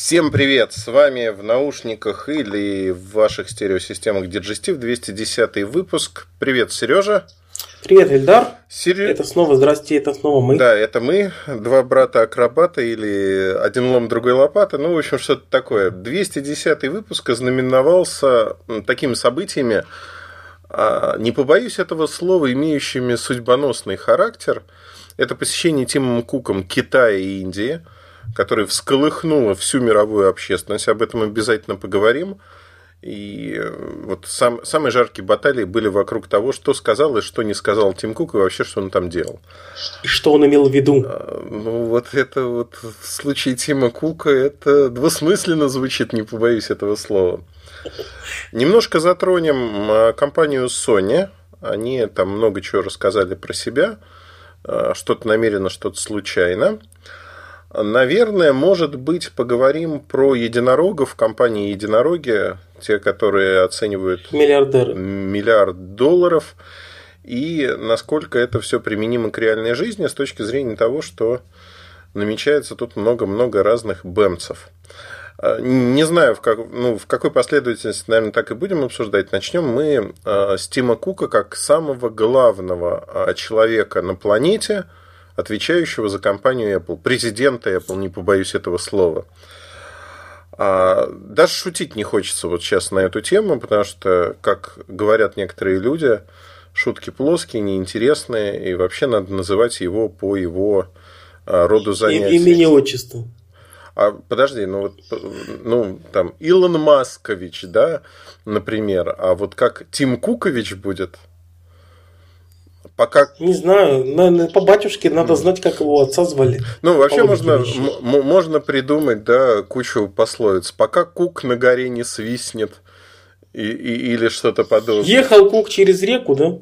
Всем привет! С вами в наушниках или в ваших стереосистемах Digestive 210 выпуск. Привет, Сережа. Привет, Эльдар. Сер... Это снова, здрасте, это снова мы. Да, это мы, два брата-акробата или один лом, другой лопата. Ну, в общем, что-то такое. 210 выпуск ознаменовался такими событиями, а, не побоюсь этого слова, имеющими судьбоносный характер. Это посещение Тимом Куком Китая и Индии – которая всколыхнула всю мировую общественность. Об этом обязательно поговорим. И э, вот сам, самые жаркие баталии были вокруг того, что сказал и что не сказал Тим Кук, и вообще, что он там делал. И что он имел в виду? А, ну, вот это вот в случае Тима Кука, это двусмысленно звучит, не побоюсь этого слова. Немножко затронем а, компанию Sony. Они там много чего рассказали про себя. А, что-то намеренно, что-то случайно. Наверное, может быть, поговорим про единорогов, компании единороги, те, которые оценивают Миллиардеры. миллиард долларов, и насколько это все применимо к реальной жизни с точки зрения того, что намечается тут много-много разных бэмцев. А, не знаю, в, как, ну, в какой последовательности, наверное, так и будем обсуждать. Начнем мы а, с Тима Кука как самого главного а, человека на планете – отвечающего за компанию Apple, президента Apple, не побоюсь этого слова. А даже шутить не хочется вот сейчас на эту тему, потому что, как говорят некоторые люди, шутки плоские, неинтересные, и вообще надо называть его по его а, роду занятий. Имени отчество. А подожди, ну вот, ну там Илон Маскович, да, например, а вот как Тим Кукович будет, Пока... Не знаю, по батюшке надо знать, как его отца звали. Ну, вообще можно, можно придумать, да, кучу пословиц. Пока кук на горе не свистнет и, и, или что-то подобное. Ехал кук через реку, да?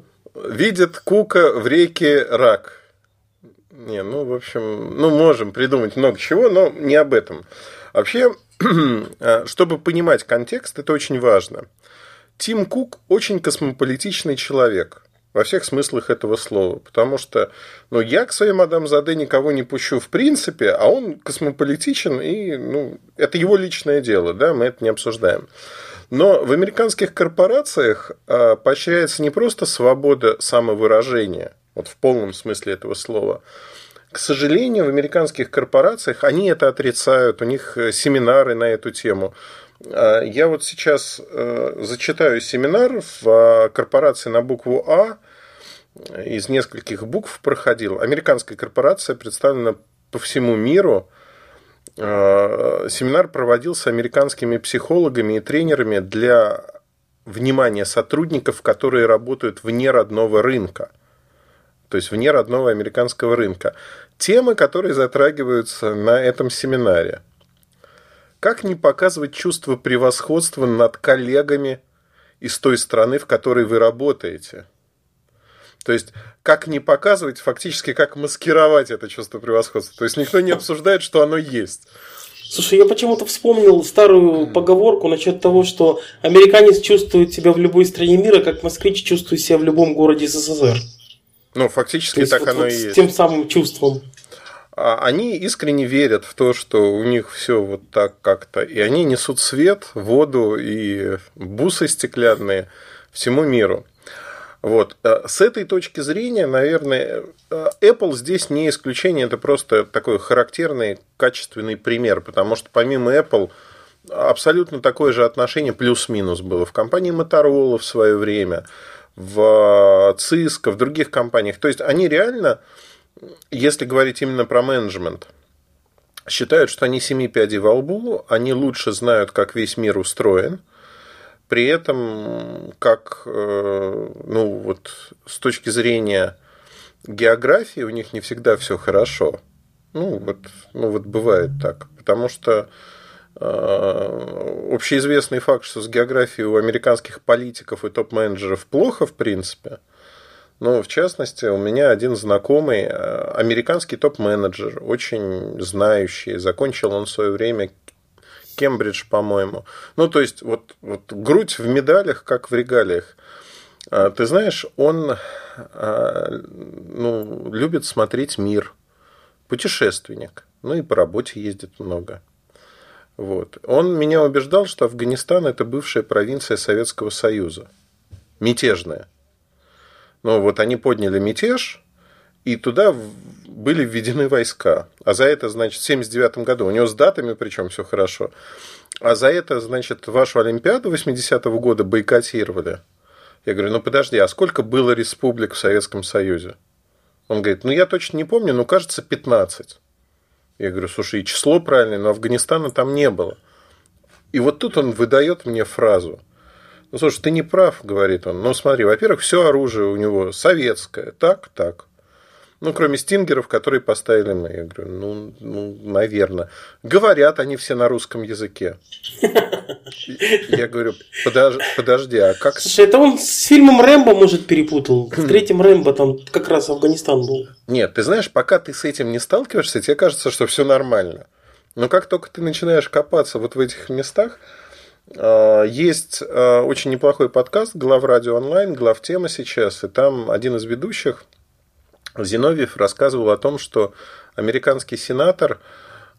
Видит кука в реке рак. Не, ну, в общем, ну, можем придумать много чего, но не об этом. Вообще, чтобы понимать контекст, это очень важно. Тим Кук очень космополитичный человек – во всех смыслах этого слова. Потому что ну, я к своей мадам Заде никого не пущу в принципе, а он космополитичен, и ну, это его личное дело, да, мы это не обсуждаем. Но в американских корпорациях а, поощряется не просто свобода самовыражения, вот в полном смысле этого слова. К сожалению, в американских корпорациях они это отрицают, у них э, семинары на эту тему. А, я вот сейчас э, зачитаю семинар в а, корпорации на букву А, из нескольких букв проходил. Американская корпорация представлена по всему миру. А, семинар проводился американскими психологами и тренерами для внимания сотрудников, которые работают вне родного рынка. То есть вне родного американского рынка. Темы, которые затрагиваются на этом семинаре. Как не показывать чувство превосходства над коллегами из той страны, в которой вы работаете? То есть, как не показывать, фактически, как маскировать это чувство превосходства. То есть, никто не обсуждает, что оно есть. Слушай, я почему-то вспомнил старую поговорку насчет того, что американец чувствует себя в любой стране мира, как москвич чувствует себя в любом городе СССР. Ну, фактически так вот, оно вот и есть. С тем самым чувством. А они искренне верят в то, что у них все вот так как-то. И они несут свет, воду и бусы стеклянные всему миру. Вот. Э, с этой точки зрения, наверное, э, Apple здесь не исключение, это просто такой характерный, качественный пример, потому что помимо Apple абсолютно такое же отношение плюс-минус было в компании Motorola в свое время, в Cisco, в других компаниях. То есть они реально если говорить именно про менеджмент, считают, что они семи пядей во лбу, они лучше знают, как весь мир устроен. При этом, как, э, ну, вот с точки зрения географии, у них не всегда все хорошо. Ну, вот, ну, вот бывает так. Потому что э, общеизвестный факт, что с географией у американских политиков и топ-менеджеров плохо, в принципе – ну, в частности, у меня один знакомый, э, американский топ-менеджер, очень знающий, закончил он в свое время Кембридж, по-моему. Ну, то есть, вот, вот грудь в медалях, как в регалиях. А, ты знаешь, он а, ну, любит смотреть мир, путешественник, ну и по работе ездит много. Вот. Он меня убеждал, что Афганистан – это бывшая провинция Советского Союза. Мятежная. Ну, вот они подняли мятеж, и туда были введены войска. А за это, значит, в 79 году, у него с датами причем все хорошо, а за это, значит, вашу Олимпиаду 80-го года бойкотировали. Я говорю, ну подожди, а сколько было республик в Советском Союзе? Он говорит, ну я точно не помню, но кажется 15. Я говорю, слушай, и число правильное, но Афганистана там не было. И вот тут он выдает мне фразу. Ну, слушай, ты не прав, говорит он. Ну, смотри, во-первых, все оружие у него советское. Так, так. Ну, кроме стингеров, которые поставили мы. Я говорю, ну, ну наверное. Говорят они все на русском языке. Я говорю, подожди, подожди, а как... Слушай, это он с фильмом Рэмбо, может, перепутал. В третьем Рэмбо там как раз Афганистан был. Нет, ты знаешь, пока ты с этим не сталкиваешься, тебе кажется, что все нормально. Но как только ты начинаешь копаться вот в этих местах, а, есть а, очень неплохой подкаст «Глав радио онлайн», «Глав тема» сейчас, и там один из ведущих – Зиновьев рассказывал о том, что американский сенатор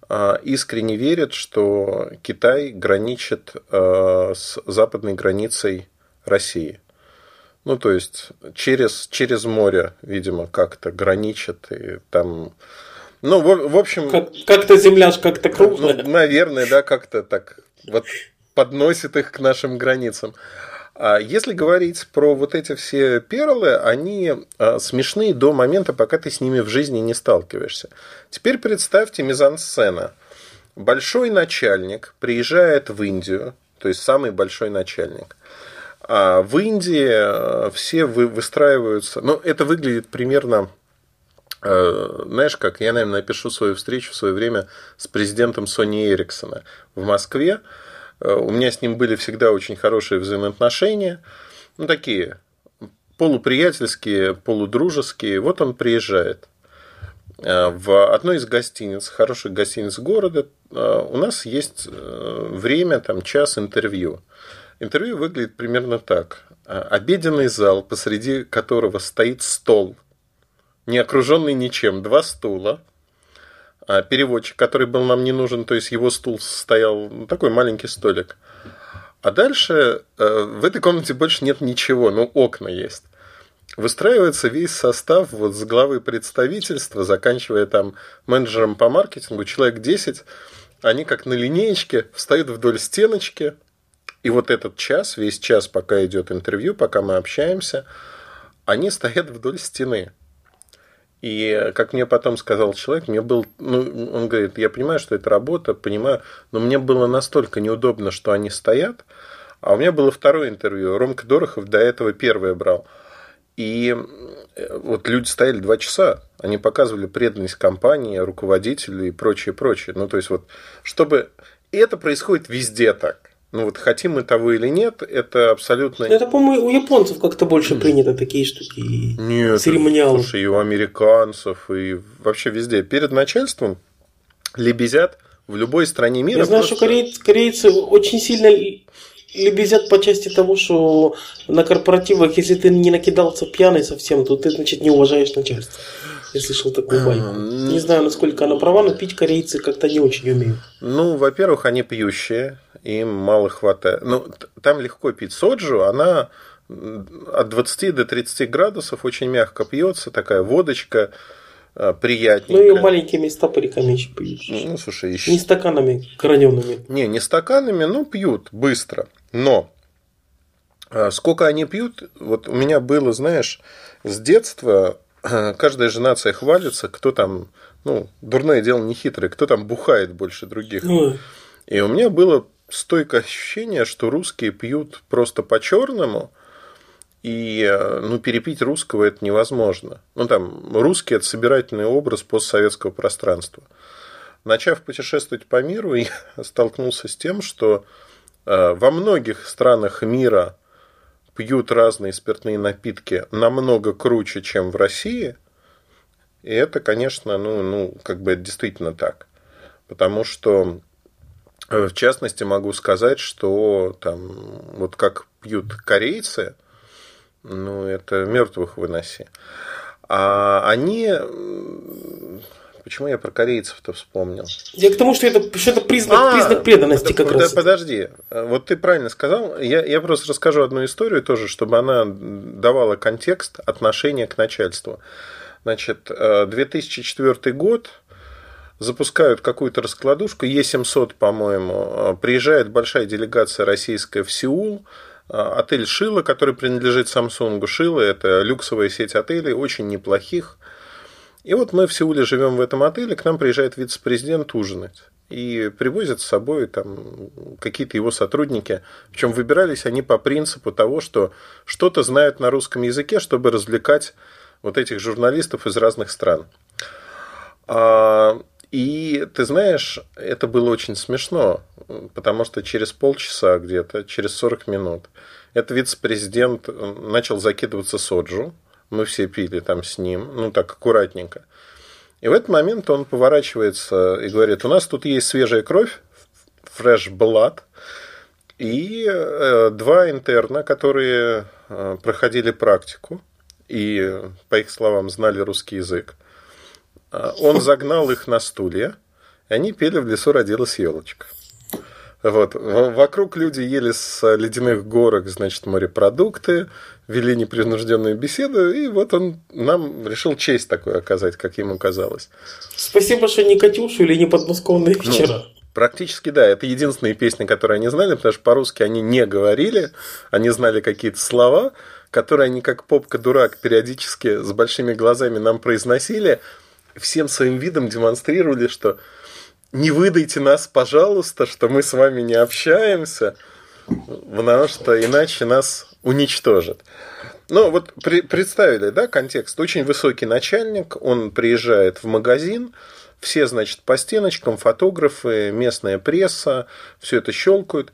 а, искренне верит, что Китай граничит а, с западной границей России. Ну, то есть через, через море, видимо, как-то граничит и там... Ну, в, в общем... Как, как-то земля как-то круглая. Ну, наверное, да, как-то так вот подносит их к нашим границам. А если говорить про вот эти все перлы, они а, смешные до момента, пока ты с ними в жизни не сталкиваешься. Теперь представьте мизансцена. Большой начальник приезжает в Индию, то есть самый большой начальник. А в Индии а, все выстраиваются... Ну, это выглядит примерно знаешь, как я, наверное, напишу свою встречу в свое время с президентом Сони Эриксона в Москве. Э, у меня с ним были всегда очень хорошие взаимоотношения. Ну, такие полуприятельские, полудружеские. Вот он приезжает э, в одной из гостиниц, хороших гостиниц города. Э, у нас есть время, там, час интервью. Интервью выглядит примерно так. Обеденный зал, посреди которого стоит стол, не окруженный ничем, два стула – а переводчик, который был нам не нужен, то есть его стул стоял, ну, такой маленький столик. А дальше э, в этой комнате больше нет ничего, ну окна есть. Выстраивается весь состав вот с главы представительства, заканчивая там менеджером по маркетингу, человек 10, они как на линеечке встают вдоль стеночки, и вот этот час, весь час, пока идет интервью, пока мы общаемся, они стоят вдоль стены. И как мне потом сказал человек, мне был, ну, он говорит, я понимаю, что это работа, понимаю, но мне было настолько неудобно, что они стоят. А у меня было второе интервью. Ромка Дорохов до этого первое брал. И э, вот люди стояли два часа, они показывали преданность компании, руководителю и прочее, прочее. Ну, то есть вот, чтобы... И это происходит везде так. Ну вот хотим мы того или нет, это абсолютно... Это, по-моему, у японцев как-то больше принято такие штуки. Нет, церемониалы. слушай, и у американцев, и вообще везде. Перед начальством лебезят в любой стране мира. Я знаю, просто... что корейцы, корейцы очень сильно лебезят по части того, что на корпоративах, если ты не накидался пьяный совсем, то ты, значит, не уважаешь начальство. Я слышал такую байку. Не знаю, насколько она права, но пить корейцы как-то не очень умеют. Ну, во-первых, они пьющие, им мало хватает. Ну, там легко пить соджу, она от 20 до 30 градусов очень мягко пьется, такая водочка а, приятненькая. Ну, и маленькими стопориками еще пьют. Ну, слушай, еще... Не стаканами гранеными. Не, не стаканами, но пьют быстро. Но а, сколько они пьют, вот у меня было, знаешь, с детства каждая же нация хвалится, кто там, ну, дурное дело не хитрое, кто там бухает больше других. Ой. И у меня было стойкое ощущение, что русские пьют просто по-черному, и ну, перепить русского это невозможно. Ну, там, русский – это собирательный образ постсоветского пространства. Начав путешествовать по миру, я столкнулся с тем, что э, во многих странах мира пьют разные спиртные напитки намного круче, чем в России. И это, конечно, ну, ну как бы это действительно так. Потому что в частности, могу сказать, что там вот как пьют корейцы, ну, это мертвых выноси. А они, почему я про корейцев-то вспомнил? Я к тому, что это, что это признак, а, признак преданности как да, раз. Подожди, вот ты правильно сказал. Я, я просто расскажу одну историю тоже, чтобы она давала контекст отношения к начальству. Значит, 2004 э, год, запускают какую-то раскладушку, Е700, по-моему, э, приезжает большая делегация российская в Сеул, э, отель Шила, который принадлежит Samsung. Шила – это люксовая сеть отелей, очень неплохих. И вот мы в Сеуле живем в этом отеле, к нам приезжает вице-президент ужинать. И привозят с собой там какие-то его сотрудники. Причем выбирались они по принципу того, что что-то знают на русском языке, чтобы развлекать вот этих журналистов из разных стран. А, и ты знаешь, это было очень смешно, потому что через полчаса где-то, через 40 минут, этот вице-президент начал закидываться соджу. Мы все пили там с ним, ну так аккуратненько. И в этот момент он поворачивается и говорит, у нас тут есть свежая кровь, fresh blood, и э, два интерна, которые э, проходили практику и, по их словам, знали русский язык. А, он загнал их на стулья, и они пели «В лесу родилась елочка». Вот. Вокруг люди ели с ледяных горок, значит, морепродукты, вели непринужденную беседу, и вот он нам решил честь такую оказать, как ему казалось. Спасибо, что не Катюшу или не подмосковные вечера. Ну, практически да, это единственные песни, которые они знали, потому что по-русски они не говорили, они знали какие-то слова, которые они как попка-дурак периодически с большими глазами нам произносили, всем своим видом демонстрировали, что не выдайте нас, пожалуйста, что мы с вами не общаемся, потому что иначе нас уничтожат. Ну, вот при, представили, да, контекст. Очень высокий начальник, он приезжает в магазин, все, значит, по стеночкам, фотографы, местная пресса, все это щелкают.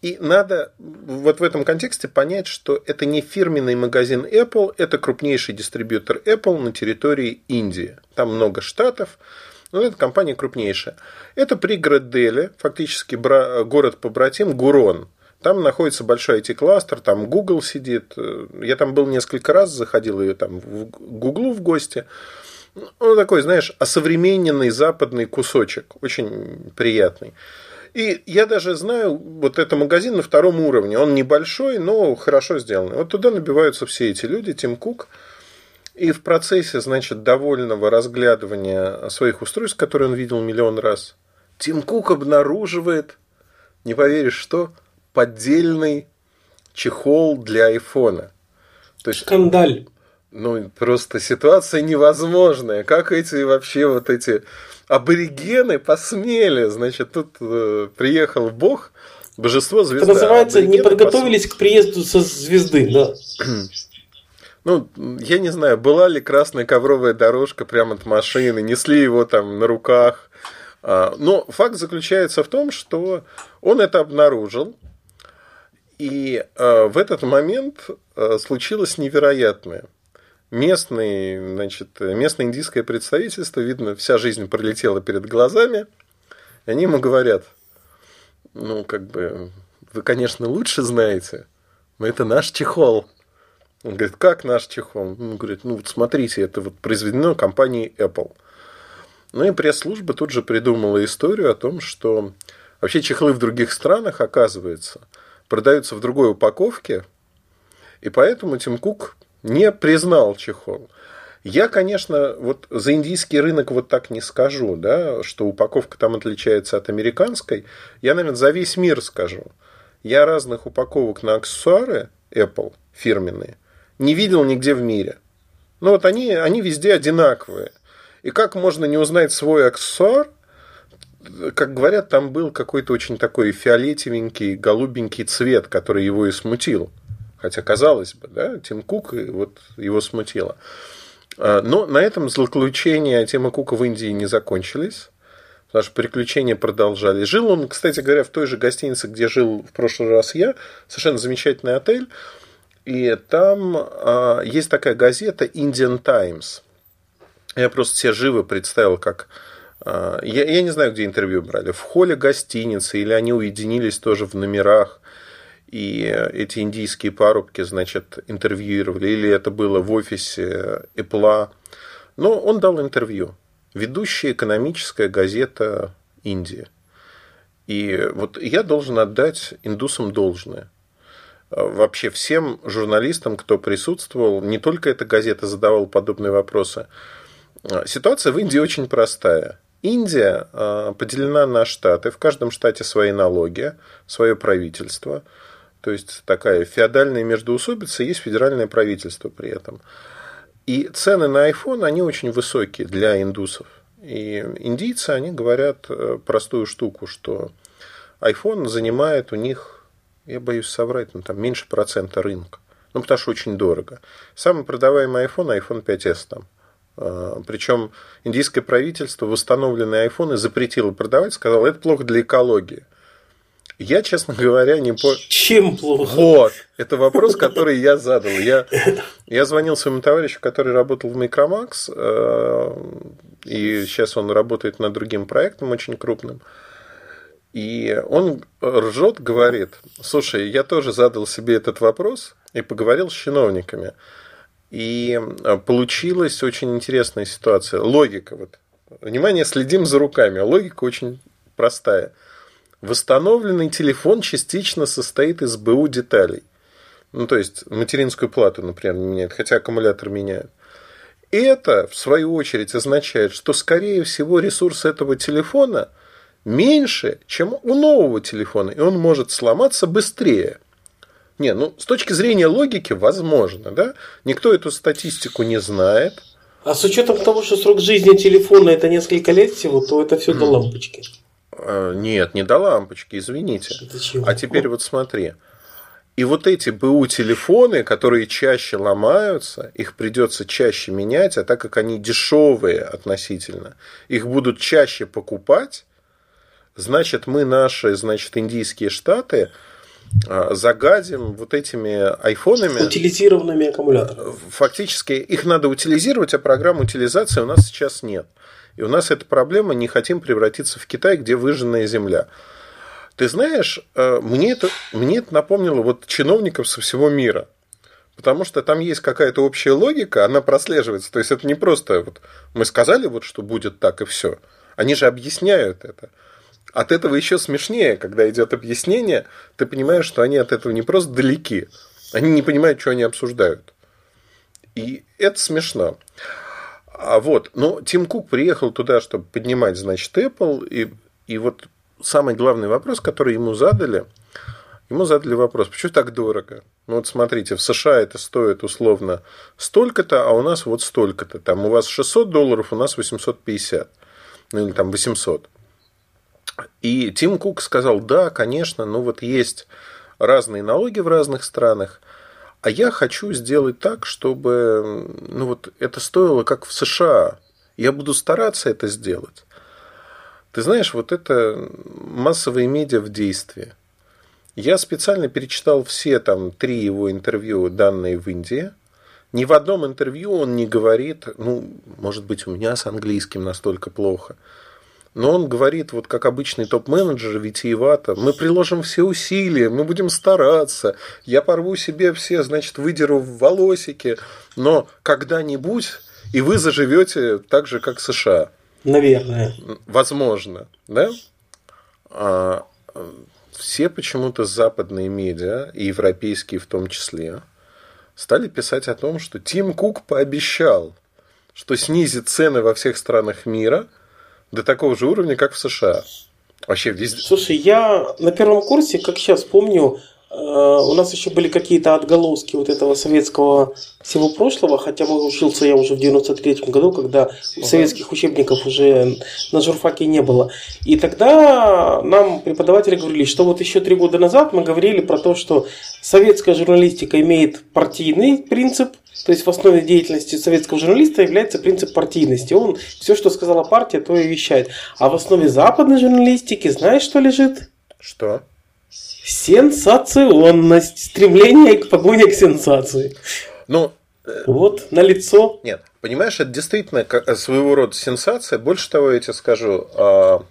И надо вот в этом контексте понять, что это не фирменный магазин Apple, это крупнейший дистрибьютор Apple на территории Индии. Там много штатов, но эта компания крупнейшая. Это пригород Дели, фактически город-побратим Гурон. Там находится большой IT-кластер, там Google сидит. Я там был несколько раз, заходил ее там в Google в гости. Ну, такой, знаешь, осовремененный западный кусочек, очень приятный. И я даже знаю, вот это магазин на втором уровне. Он небольшой, но хорошо сделанный. Вот туда набиваются все эти люди, Тим Кук. И в процессе, значит, довольного разглядывания своих устройств, которые он видел миллион раз, Тим Кук обнаруживает, не поверишь что, поддельный чехол для айфона. То есть, Скандаль. Ну, просто ситуация невозможная. Как эти вообще вот эти аборигены посмели, значит, тут э, приехал Бог, божество звезда. Это называется, не подготовились посмели. к приезду со звезды, да. Ну, я не знаю, была ли красная ковровая дорожка прямо от машины, несли его там на руках. А, но факт заключается в том, что он это обнаружил, и э, в этот момент э, случилось невероятное – местный, значит, местное индийское представительство, видно, вся жизнь пролетела перед глазами, они ему говорят, ну, как бы, вы, конечно, лучше знаете, но это наш чехол. Он говорит, как наш чехол? Он говорит, ну, вот смотрите, это вот произведено компанией Apple. Ну и пресс-служба тут же придумала историю о том, что вообще чехлы в других странах, оказывается, продаются в другой упаковке, и поэтому Тим Кук не признал чехол. Я, конечно, вот за индийский рынок вот так не скажу, да, что упаковка там отличается от американской. Я, наверное, за весь мир скажу. Я разных упаковок на аксессуары Apple фирменные не видел нигде в мире. Ну вот они, они везде одинаковые. И как можно не узнать свой аксессуар, как говорят, там был какой-то очень такой фиолетовенький, голубенький цвет, который его и смутил. Хотя, казалось бы, да, Тим Кук вот его смутило. А, но на этом злоключения Тима Кука в Индии не закончились. Потому что приключения продолжались. Жил он, кстати говоря, в той же гостинице, где жил в прошлый раз я. Совершенно замечательный отель. И там а, есть такая газета Indian Times. Я просто себе живо представил, как... А, я, я не знаю, где интервью брали. В холле гостиницы или они уединились тоже в номерах и эти индийские парубки, значит, интервьюировали, или это было в офисе Apple. Но он дал интервью. ведущая экономическая газета Индии. И вот я должен отдать индусам должное. Вообще всем журналистам, кто присутствовал, не только эта газета задавала подобные вопросы. Ситуация в Индии очень простая. Индия а, поделена на штаты. В каждом штате свои налоги, свое правительство. То есть такая феодальная междоусобица, есть федеральное правительство при этом. И цены на iPhone, они очень высокие для индусов. И индийцы, они говорят э, простую штуку, что iPhone занимает у них, я боюсь соврать, ну, там меньше процента рынка. Ну, потому что очень дорого. Самый продаваемый iPhone, iPhone 5s там. А, Причем индийское правительство восстановленные айфоны запретило продавать, сказало, это плохо для экологии. Я, честно говоря, не понял. Чем плохо? Вот. Это вопрос, который я задал. Я, я звонил своему товарищу, который работал в Micromax, э, и сейчас он работает над другим проектом очень крупным. И он ржет, говорит, слушай, я тоже задал себе этот вопрос и поговорил с чиновниками. И получилась очень интересная ситуация. Логика. Вот. Внимание, следим за руками. Логика очень простая – Восстановленный телефон частично состоит из БУ деталей. Ну, то есть материнскую плату, например, меняет, хотя аккумулятор меняет. Это, в свою очередь, означает, что, скорее всего, ресурс этого телефона меньше, чем у нового телефона, и он может сломаться быстрее. Не, ну, с точки зрения логики, возможно, да? Никто эту статистику не знает. А с учетом того, что срок жизни телефона это несколько лет всего, то это все до лампочки. Э, нет, не до лампочки, извините. А теперь вот смотри. И вот эти БУ телефоны, которые чаще ломаются, их придется чаще менять, а так как они дешевые относительно, их будут чаще покупать, значит, мы наши, значит, индийские штаты загадим вот этими айфонами. Утилизированными аккумуляторами. Фактически их надо утилизировать, а программ утилизации у нас сейчас нет. И у нас эта проблема, не хотим превратиться в Китай, где выжженная земля. Ты знаешь, э, мне это, мне это напомнило вот чиновников со всего мира. Потому что там есть какая-то общая логика, она прослеживается. То есть это не просто вот мы сказали, вот, что будет так и все. Они же объясняют это. От этого еще смешнее, когда идет объяснение, ты понимаешь, что они от этого не просто далеки, они не понимают, что они обсуждают. И это смешно. А вот, но Тим Кук приехал туда, чтобы поднимать, значит, Apple, и, и вот самый главный вопрос, который ему задали, ему задали вопрос, почему так дорого? Ну вот смотрите, в США это стоит условно столько-то, а у нас вот столько-то. Там у вас 600 долларов, у нас 850. Ну или там 800. И Тим Кук сказал, да, конечно, ну вот есть разные налоги в разных странах, а я хочу сделать так, чтобы ну вот, это стоило как в США. Я буду стараться это сделать. Ты знаешь, вот это массовые медиа в действии. Я специально перечитал все там три его интервью, данные в Индии. Ни в одном интервью он не говорит, ну, может быть, у меня с английским настолько плохо – но он говорит, вот как обычный топ-менеджер витиевато, мы приложим все усилия, мы будем стараться, я порву себе все, значит, выдеру в волосики, но когда-нибудь и вы заживете так же, как США. Наверное. Возможно, да? А, все почему-то западные медиа, и европейские в том числе, стали писать о том, что Тим Кук пообещал, что снизит цены во всех странах мира – до такого же уровня, как в США. Вообще везде. Слушай, я на первом курсе, как сейчас помню, э, у нас еще были какие-то отголоски вот этого советского всего прошлого, хотя мы учился я уже в 93-м году, когда uh советских учебников уже на журфаке не было. И тогда нам преподаватели говорили, что вот еще три года назад мы говорили про то, что советская журналистика имеет партийный принцип, то есть в основе деятельности советского журналиста является принцип партийности. Он все, что сказала партия, то и вещает. А в основе западной журналистики знаешь, что лежит? Что? Сенсационность, стремление к погоне к сенсации. Ну, э, вот, на лицо. Нет, понимаешь, это действительно своего рода сенсация. Больше того, я тебе скажу, а,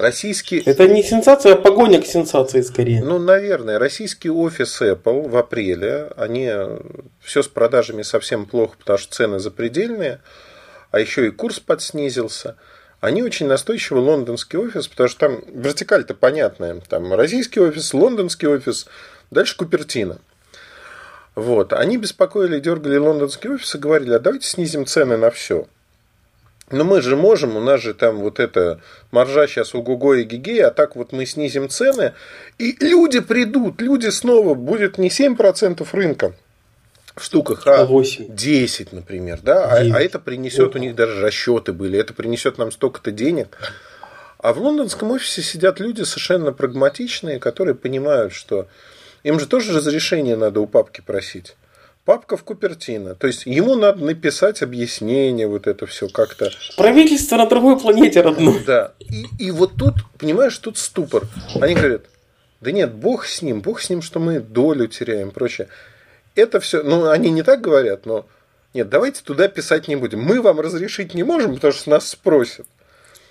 Российский... Это не сенсация, а погоня к сенсации скорее. Ну, наверное. Российский офис Apple в апреле, они все с продажами совсем плохо, потому что цены запредельные. а еще и курс подснизился. Они очень настойчивы лондонский офис, потому что там вертикаль-то понятная. Там российский офис, лондонский офис, дальше Купертино. Вот. Они беспокоили, дергали лондонский офис и говорили, а давайте снизим цены на все. Но мы же можем, у нас же там вот это маржа сейчас у Гуго и Гигей, а так вот мы снизим цены, и люди придут, люди снова, будет не 7% рынка в штуках, а 8. 10, например, да, а, а это принесет, у них даже расчеты были, это принесет нам столько-то денег. А в лондонском офисе сидят люди совершенно прагматичные, которые понимают, что им же тоже разрешение надо у папки просить папка в Купертино. То есть ему надо написать объяснение, вот это все как-то. Правительство на другой планете родной. Да. И, и вот тут, понимаешь, тут ступор. Они говорят, да нет, бог с ним, бог с ним, что мы долю теряем и прочее. Это все, ну, они не так говорят, но нет, давайте туда писать не будем. Мы вам разрешить не можем, потому что нас спросят.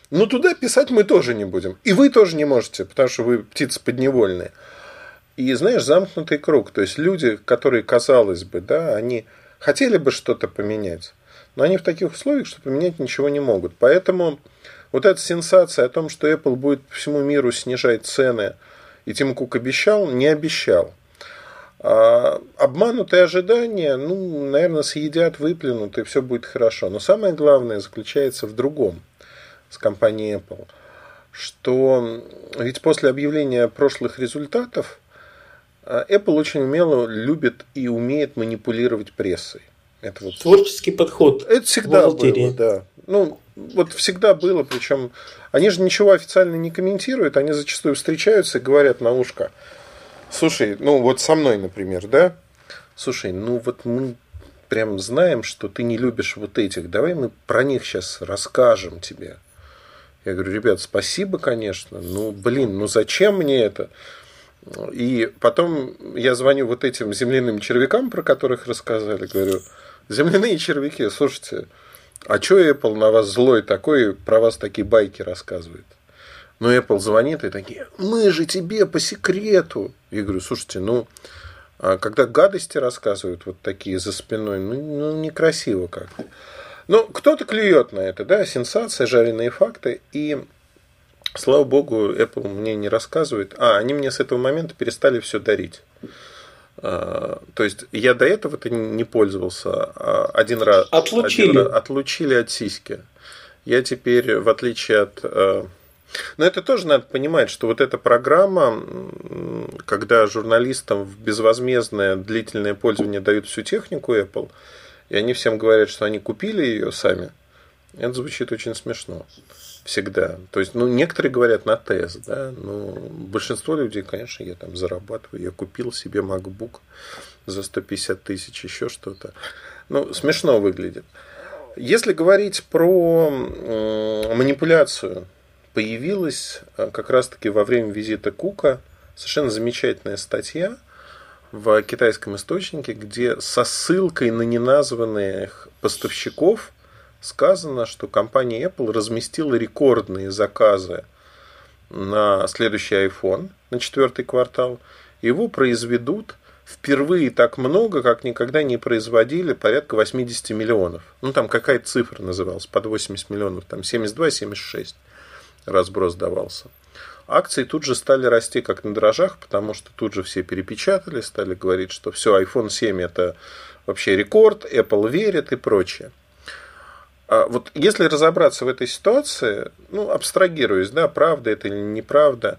Но туда писать мы тоже не будем. И вы тоже не можете, потому что вы птицы подневольные. И, знаешь, замкнутый круг. То есть люди, которые, казалось бы, да, они хотели бы что-то поменять, но они в таких условиях, что поменять ничего не могут. Поэтому вот эта сенсация о том, что Apple будет по всему миру снижать цены, и Тим Кук обещал, не обещал. А обманутые ожидания, ну, наверное, съедят, выплюнут, и все будет хорошо. Но самое главное заключается в другом с компанией Apple, что ведь после объявления прошлых результатов Apple очень умело любит и умеет манипулировать прессой. Это вот... Творческий подход. Это всегда было, да. Ну, вот всегда было, причем они же ничего официально не комментируют, они зачастую встречаются и говорят на ушко. Слушай, ну вот со мной, например, да? Слушай, ну вот мы прям знаем, что ты не любишь вот этих. Давай мы про них сейчас расскажем тебе. Я говорю, ребят, спасибо, конечно. Ну, блин, ну зачем мне это? И потом я звоню вот этим земляным червякам, про которых рассказали, говорю, земляные червяки, слушайте, а что Apple на вас злой такой, про вас такие байки рассказывает? Ну, Apple звонит и такие, мы же тебе по секрету. Я говорю, слушайте, ну, а когда гадости рассказывают вот такие за спиной, ну, ну некрасиво как-то. Ну, кто-то клюет на это, да, сенсация, жареные факты. И Слава богу, Apple мне не рассказывает. А, они мне с этого момента перестали все дарить. А, то есть я до этого-то не пользовался. А один раз, отлучили. Один раз, отлучили от сиськи. Я теперь, в отличие от... А, но это тоже надо понимать, что вот эта программа, когда журналистам в безвозмездное длительное пользование дают всю технику Apple, и они всем говорят, что они купили ее сами, это звучит очень смешно всегда. То есть, ну, некоторые говорят на тест, да, но большинство людей, конечно, я там зарабатываю, я купил себе MacBook за 150 тысяч, еще что-то. Ну, смешно выглядит. Если говорить про манипуляцию, появилась э, как раз-таки во время визита Кука совершенно замечательная статья в китайском источнике, где со ссылкой на неназванных поставщиков – сказано, что компания Apple разместила рекордные заказы на следующий iPhone, на четвертый квартал. Его произведут впервые так много, как никогда не производили, порядка 80 миллионов. Ну, там какая-то цифра называлась, под 80 миллионов, там 72-76 разброс давался. Акции тут же стали расти как на дрожжах, потому что тут же все перепечатали, стали говорить, что все, iPhone 7 это вообще рекорд, Apple верит и прочее. А вот если разобраться в этой ситуации, ну, абстрагируясь, да, правда это или неправда,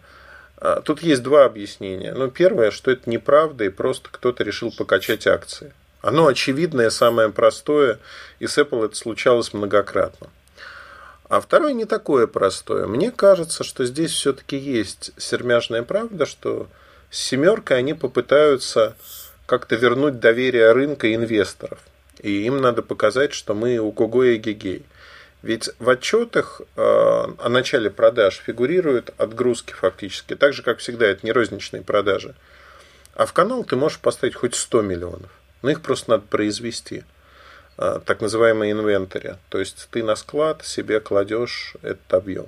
а, тут есть два объяснения. Ну, первое, что это неправда, и просто кто-то решил покачать акции. Оно очевидное, самое простое, и с Apple это случалось многократно. А второе не такое простое. Мне кажется, что здесь все-таки есть сермяжная правда, что с семеркой они попытаются как-то вернуть доверие рынка инвесторов. И им надо показать, что мы у Гого и Гигей. Ведь в отчетах э, о начале продаж фигурируют отгрузки фактически. Так же, как всегда, это не розничные продажи. А в канал ты можешь поставить хоть 100 миллионов. Но их просто надо произвести. Э, так называемый инвентарь. То есть ты на склад себе кладешь этот объем.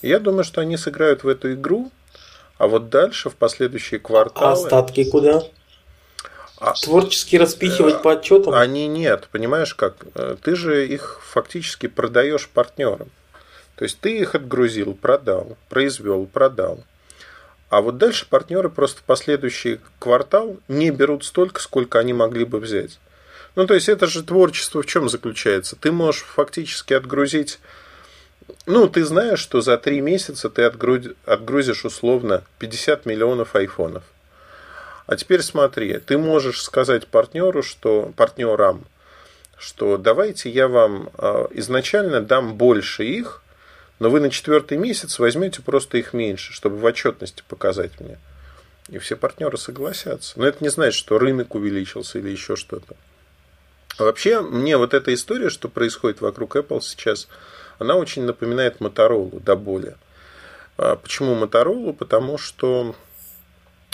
я думаю, что они сыграют в эту игру, а вот дальше, в последующие кварталы... А остатки куда? А, творчески распихивать э, по отчетам? Они нет, понимаешь как? Э, ты же их фактически продаешь партнерам. То есть ты их отгрузил, продал, произвел, продал. А вот дальше партнеры просто в последующий квартал не берут столько, сколько они могли бы взять. Ну, то есть это же творчество в чем заключается? Ты можешь фактически отгрузить ну, ты знаешь, что за три месяца ты отгрузишь условно 50 миллионов айфонов. А теперь смотри, ты можешь сказать партнеру, что партнерам, что давайте я вам а, изначально дам больше их, но вы на четвертый месяц возьмете просто их меньше, чтобы в отчетности показать мне. И все партнеры согласятся. Но это не значит, что рынок увеличился или еще что-то. Вообще, мне вот эта история, что происходит вокруг Apple сейчас, она очень напоминает Моторолу до боли. А почему Моторолу? Потому что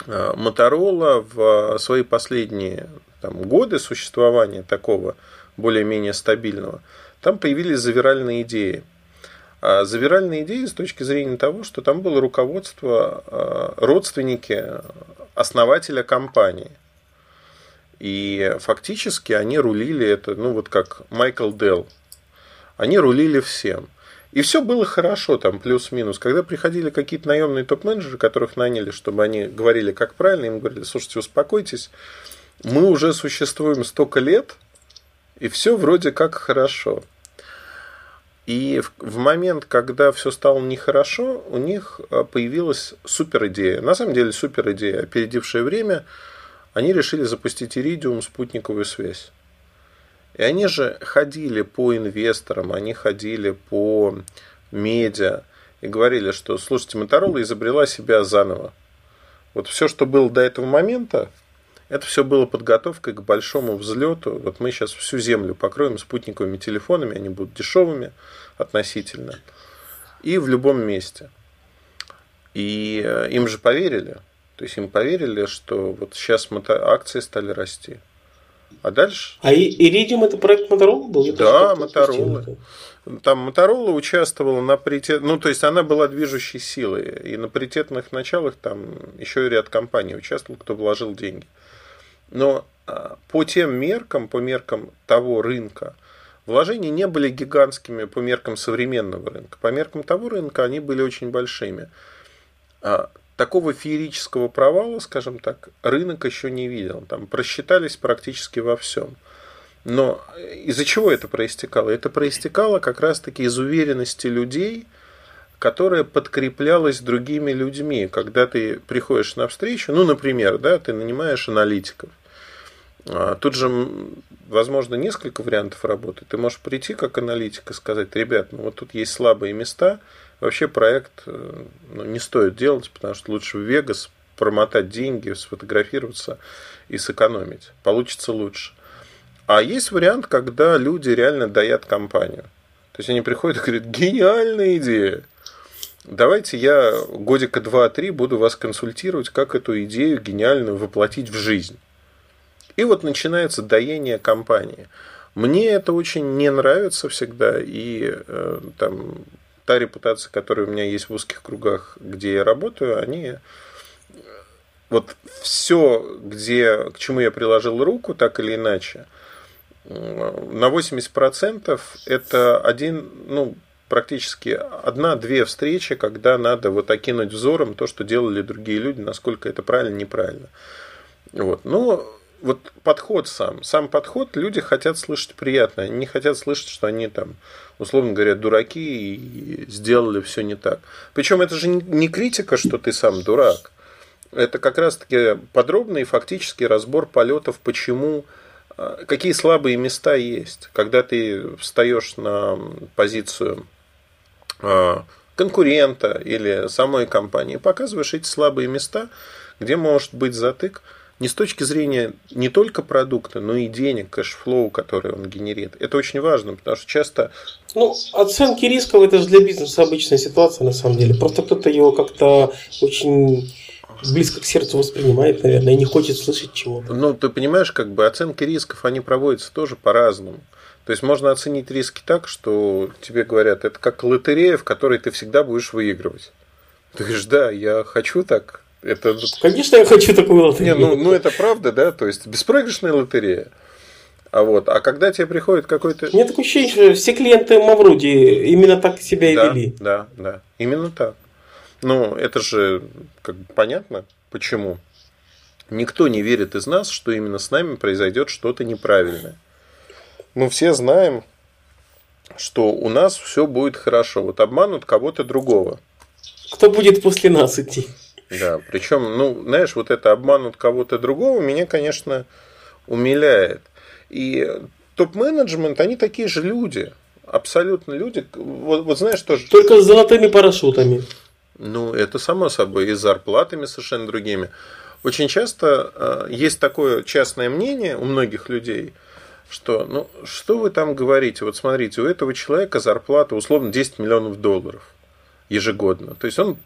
Моторола в свои последние там, годы существования такого более-менее стабильного, там появились завиральные идеи. А завиральные идеи с точки зрения того, что там было руководство, а, родственники основателя компании. И фактически они рулили это, ну вот как Майкл Делл. Они рулили всем. И все было хорошо, там плюс-минус. Когда приходили какие-то наемные топ-менеджеры, которых наняли, чтобы они говорили, как правильно, им говорили, слушайте, успокойтесь, мы уже существуем столько лет, и все вроде как хорошо. И в момент, когда все стало нехорошо, у них а, появилась супер идея. На самом деле супер идея, опередившее время, они решили запустить Iridium спутниковую связь. И они же ходили по инвесторам, они ходили по медиа и говорили, что, слушайте, Моторола изобрела себя заново. Вот все, что было до этого момента, это все было подготовкой к большому взлету. Вот мы сейчас всю Землю покроем спутниковыми телефонами, они будут дешевыми относительно. И в любом месте. И э, им же поверили. То есть им поверили, что вот сейчас акции стали расти. А дальше? А Iridium это проект Motorola был? Я да, Motorola. Там Motorola участвовала на паритет, ну то есть она была движущей силой, и на паритетных началах там еще и ряд компаний участвовал, кто вложил деньги. Но а, по тем меркам, по меркам того рынка, вложения не были гигантскими по меркам современного рынка. По меркам того рынка они были очень большими. Такого феерического провала, скажем так, рынок еще не видел. Там просчитались практически во всем. Но из-за чего это проистекало? Это проистекало как раз-таки из уверенности людей, которая подкреплялась другими людьми. Когда ты приходишь на встречу, ну, например, да, ты нанимаешь аналитиков. А, тут же, возможно, несколько вариантов работы. Ты можешь прийти как аналитик и сказать, ребят, ну вот тут есть слабые места – Вообще проект э, ну, не стоит делать, потому что лучше в Вегас промотать деньги, сфотографироваться и сэкономить. Получится лучше. А есть вариант, когда люди реально даят компанию. То есть они приходят и говорят, гениальная идея. Давайте я годика два-три буду вас консультировать, как эту идею гениальную воплотить в жизнь. И вот начинается доение компании. Мне это очень не нравится всегда, и э, там та репутация, которая у меня есть в узких кругах, где я работаю, они вот все, где, к чему я приложил руку, так или иначе, на 80% это один, ну, практически одна-две встречи, когда надо вот окинуть взором то, что делали другие люди, насколько это правильно, неправильно. Вот. Но вот подход сам, сам подход, люди хотят слышать приятно, они не хотят слышать, что они там, условно говоря, дураки и сделали все не так. Причем это же не критика, что ты сам дурак. Это как раз-таки подробный фактический разбор полетов, почему, а, какие слабые места есть. Когда ты встаешь на позицию а, конкурента или самой компании, показываешь эти слабые места, где может быть затык – не с точки зрения не только продукта, но и денег, cash flow, который он генерирует. Это очень важно, потому что часто... Ну, оценки рисков это же для бизнеса обычная ситуация на самом деле. Просто кто-то его как-то очень близко к сердцу воспринимает, наверное, и не хочет слышать чего-то. Ну, ты понимаешь, как бы оценки рисков, они проводятся тоже по-разному. То есть можно оценить риски так, что тебе говорят, это как лотерея, в которой ты всегда будешь выигрывать. Ты говоришь, да, я хочу так Это... Конечно, я хочу такую лотерею. Не, ну, ну это правда, да, то есть беспроигрышная лотерея. А вот, а когда тебе приходит какой-то... У меня такое ощущение, что все клиенты Мавруди именно так себя и да, вели. Да, да, именно так. Ну, это же как бы понятно, почему. Никто не верит из нас, что именно с нами произойдет что-то неправильное. Мы все знаем, что у нас все будет хорошо. Вот обманут кого-то другого. Кто будет после нас идти? Да, причем, ну, знаешь, вот это обманут кого-то другого меня, конечно, умиляет. И топ-менеджмент, они такие же люди. Абсолютно люди. Вот, вот знаешь, тоже... Только с золотыми парашютами. Ну, это само собой. И с зарплатами совершенно другими. Очень часто э, есть такое частное мнение у многих людей, что, ну, что вы там говорите? Вот смотрите, у этого человека зарплата условно 10 миллионов долларов ежегодно. То есть он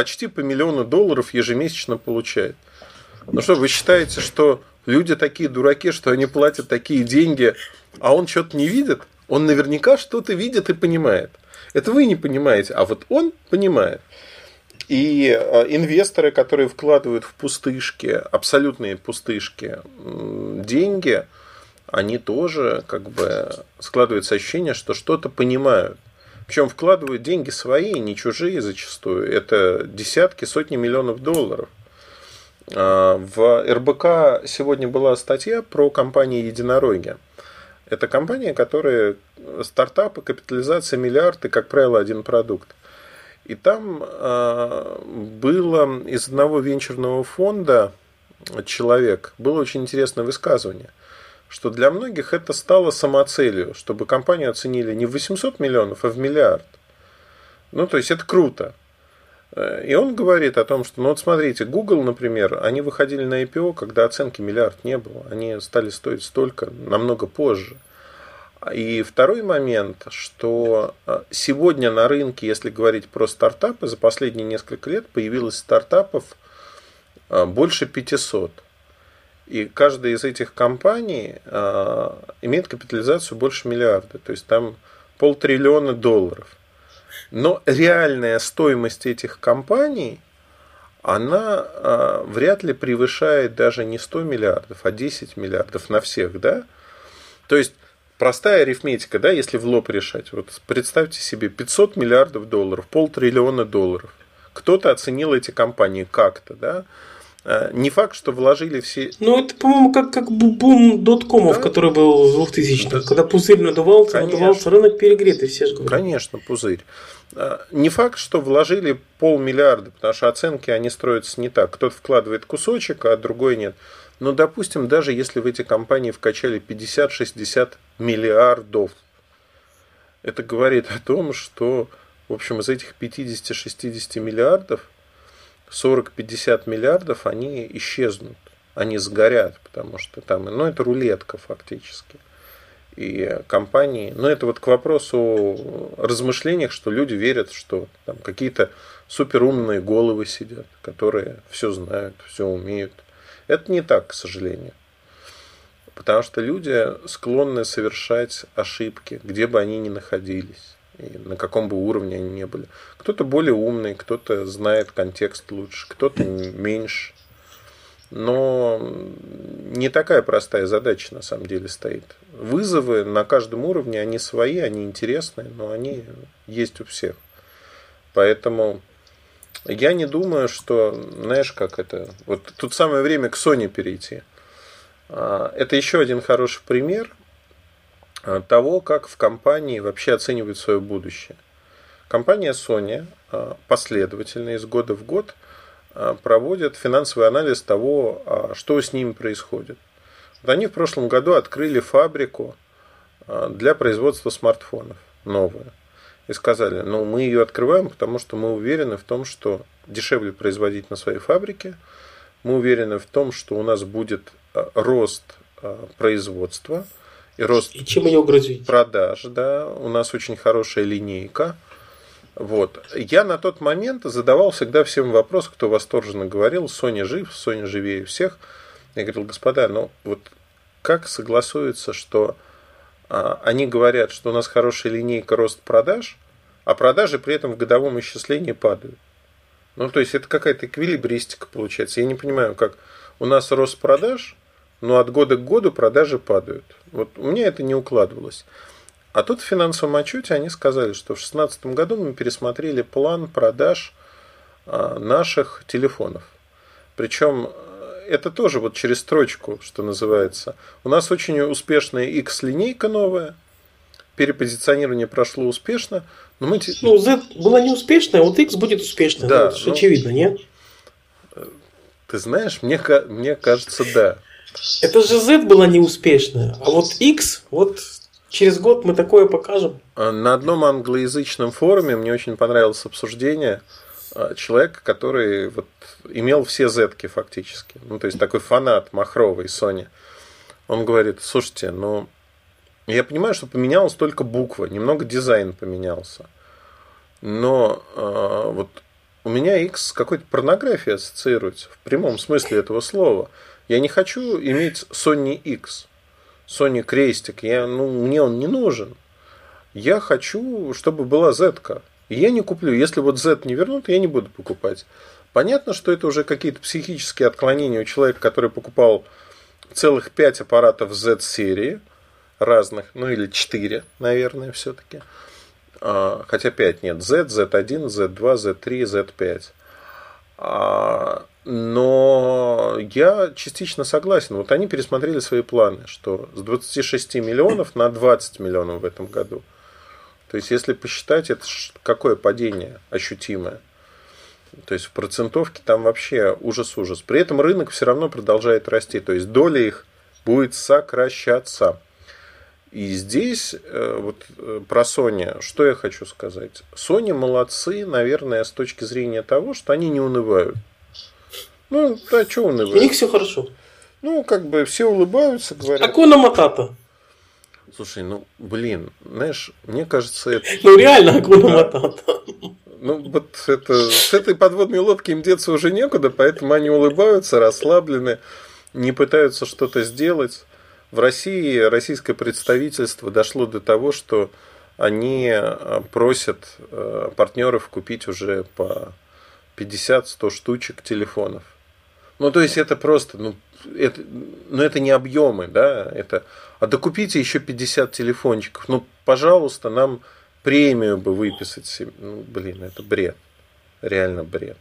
почти по миллиону долларов ежемесячно получает. Ну что, вы считаете, что люди такие дураки, что они платят такие деньги, а он что-то не видит? Он наверняка что-то видит и понимает. Это вы не понимаете, а вот он понимает. И э, инвесторы, которые вкладывают в пустышки, абсолютные пустышки, деньги, они тоже как бы складывается ощущение, что что-то понимают. Причем вкладывают деньги свои, не чужие зачастую. Это десятки, сотни миллионов долларов. А, в РБК сегодня была статья про компанию Единороги. Это компания, которая стартапы, капитализация миллиард и, как правило, один продукт. И там а, было из одного венчурного фонда человек, было очень интересное высказывание что для многих это стало самоцелью, чтобы компанию оценили не в 800 миллионов, а в миллиард. Ну, то есть это круто. Э, и он говорит о том, что, ну вот смотрите, Google, например, они выходили на IPO, когда оценки миллиард не было. Они стали стоить столько намного позже. И второй момент, что э, сегодня на рынке, если говорить про стартапы, за последние несколько лет появилось стартапов э, больше 500. И каждая из этих компаний э, имеет капитализацию больше миллиарда. То есть там полтриллиона долларов. Но реальная стоимость этих компаний, она э, вряд ли превышает даже не 100 миллиардов, а 10 миллиардов на всех, да? То есть простая арифметика, да, если в лоб решать. Вот представьте себе 500 миллиардов долларов, полтриллиона долларов. Кто-то оценил эти компании как-то, да? Э, не факт, что вложили все... Ну, это, по-моему, как, как бум доткомов, да? который был в 2000 да. Когда пузырь надувался, Конечно. надувался, рынок перегретый, все же говорят. Конечно, пузырь. Э, не факт, что вложили полмиллиарда, потому что оценки, они строятся не так. Кто-то вкладывает кусочек, а другой нет. Но, допустим, даже если в эти компании вкачали 50-60 миллиардов, это говорит о том, что, в общем, из этих 50-60 миллиардов 40-50 миллиардов, они исчезнут, они сгорят, потому что там, ну, это рулетка фактически. И компании, ну, это вот к вопросу о размышлениях, что люди верят, что там какие-то суперумные головы сидят, которые все знают, все умеют. Это не так, к сожалению. Потому что люди склонны совершать ошибки, где бы они ни находились на каком бы уровне они не были. Кто-то более умный, кто-то знает контекст лучше, кто-то меньше. Но не такая простая задача на самом деле стоит. Вызовы на каждом уровне, они свои, они интересные, но они есть у всех. Поэтому я не думаю, что, знаешь, как это... Вот тут самое время к Sony перейти. А, это еще один хороший пример того, как в компании вообще оценивают свое будущее. Компания Sony э, последовательно из года в год э, проводит финансовый анализ того, что с ними происходит. Они в прошлом году открыли фабрику для производства смартфонов новую. И сказали, ну мы ее открываем, потому что мы уверены в том, что дешевле производить на своей фабрике. Мы уверены в том, что у нас будет рост производства – и рост и чем ее угрозить? продаж, да, у нас очень хорошая линейка. Вот. Я на тот момент задавал всегда всем вопрос, кто восторженно говорил, Соня жив, Соня живее всех. Я говорил, господа, ну вот как согласуется, что а, они говорят, что у нас хорошая линейка рост продаж, а продажи при этом в годовом исчислении падают. Ну, то есть это какая-то эквилибристика получается. Я не понимаю, как у нас рост продаж, но от года к году продажи падают. Вот у меня это не укладывалось. А тут в финансовом отчете они сказали, что в 2016 году мы пересмотрели план продаж а, наших телефонов. Причем э, это тоже вот через строчку, что называется. У нас очень успешная X-линейка новая. Перепозиционирование прошло успешно. Но мы... Ну, Z была не успешная, вот X будет успешная. Да, ну, ну, очевидно, нет? Ты знаешь, мне, мне кажется, да. Это же Z была неуспешная, а вот X, вот через год мы такое покажем. А на одном англоязычном форуме мне очень понравилось обсуждение а, человека, который вот имел все зетки фактически. Ну, то есть такой фанат Махровой Sony. Он говорит, слушайте, ну, я понимаю, что поменялась только буква, немного дизайн поменялся. Но э, вот у меня X с какой-то порнографией ассоциируется, в прямом смысле этого слова. Я не хочу иметь Sony X, Sony крестик, я, ну, мне он не нужен. Я хочу, чтобы была Z. -ка. И я не куплю. Если вот Z не вернут, я не буду покупать. Понятно, что это уже какие-то психические отклонения у человека, который покупал целых 5 аппаратов Z-серии разных, ну или 4, наверное, все-таки. А, хотя 5 нет. Z, Z1, Z2, Z3, Z5. Но я частично согласен. Вот они пересмотрели свои планы, что с 26 миллионов на 20 миллионов в этом году. То есть, если посчитать, это какое падение ощутимое. То есть, в процентовке там вообще ужас-ужас. При этом рынок все равно продолжает расти. То есть, доля их будет сокращаться. И здесь э, вот э, про Sony, что я хочу сказать. Sony молодцы, наверное, с точки зрения того, что они не унывают. Ну, да, что унывают? У них все хорошо. Ну, как бы все улыбаются, говорят. Акуна Матата. Слушай, ну, блин, знаешь, мне кажется, это... Ну, реально Акуна Матата. Ну, вот это, с этой подводной лодки им деться уже некуда, поэтому они улыбаются, расслаблены, не пытаются что-то сделать в России российское представительство дошло до того, что они э, просят э, партнеров купить уже по 50-100 штучек телефонов. Ну, то есть это просто, ну, это, ну, это не объемы, да, это, а докупите еще 50 телефончиков. Ну, пожалуйста, нам премию бы выписать. Ну, блин, это бред. Реально бред.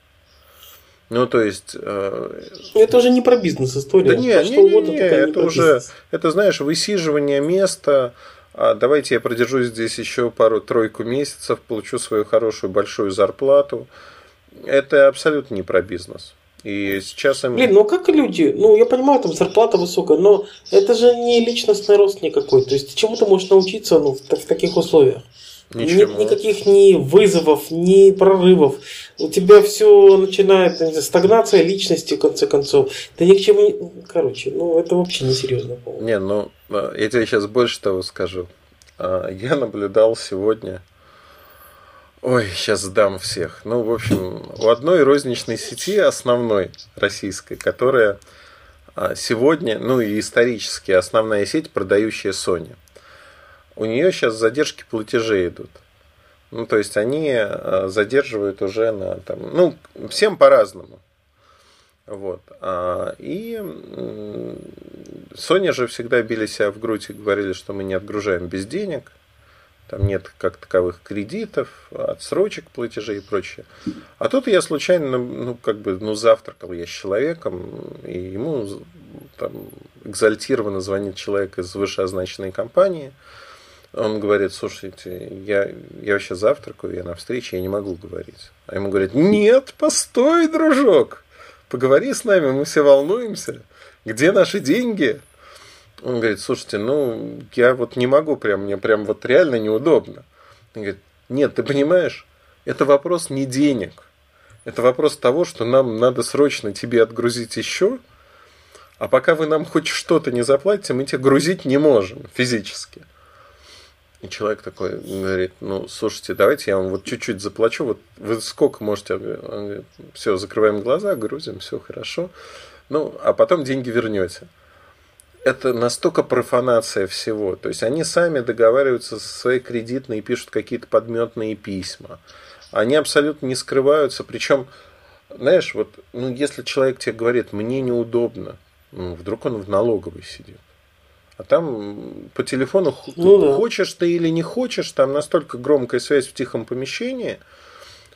Ну, то есть... Э... Это уже не про бизнес-историю. Да не, не, не, не, не это уже, бизнес. это, знаешь, высиживание места. А давайте я продержусь здесь еще пару-тройку месяцев, получу свою хорошую большую зарплату. Это абсолютно не про бизнес. И сейчас им... Блин, ну как люди, ну я понимаю, там зарплата высокая, но это же не личностный рост никакой. То есть чему ты можешь научиться ну, в, в таких условиях? Ничего. Нет никаких ни вызовов, ни прорывов. У тебя все начинает знаю, стагнация личности, в конце концов. Ты ни к чему не... Короче, ну это вообще не серьезно. Не, ну а, я тебе сейчас больше того скажу. А, я наблюдал сегодня... Ой, сейчас сдам всех. Ну, в общем, у одной розничной сети, основной российской, которая а, сегодня, ну и исторически основная сеть, продающая Sony – у нее сейчас задержки платежей идут. Ну, то есть они э, задерживают уже на там, ну, всем по-разному. Вот. А, и Sony же всегда били себя в грудь и говорили, что мы не отгружаем без денег. Там нет как таковых кредитов, отсрочек платежей и прочее. А тут я случайно, ну, как бы, ну, завтракал я с человеком, и ему там экзальтированно звонит человек из вышеозначенной компании – он говорит, слушайте, я, я вообще завтракаю, я на встрече, я не могу говорить. А ему говорят, нет, постой, дружок, поговори с нами, мы все волнуемся. Где наши деньги? Он говорит, слушайте, ну, я вот не могу прям, мне прям вот реально неудобно. Он говорит, нет, ты понимаешь, это вопрос не денег. Это вопрос того, что нам надо срочно тебе отгрузить еще, а пока вы нам хоть что-то не заплатите, мы тебе грузить не можем физически. И человек такой говорит, ну, слушайте, давайте я вам вот чуть-чуть заплачу, вот вы сколько можете? Он говорит, все, закрываем глаза, грузим, все хорошо. Ну, а потом деньги вернете. Это настолько профанация всего. То есть они сами договариваются со своей кредитной и пишут какие-то подметные письма. Они абсолютно не скрываются. Причем знаешь, вот, ну, если человек тебе говорит, мне неудобно, ну, вдруг он в налоговой сидит. А там по телефону ну, да. хочешь ты или не хочешь, там настолько громкая связь в тихом помещении,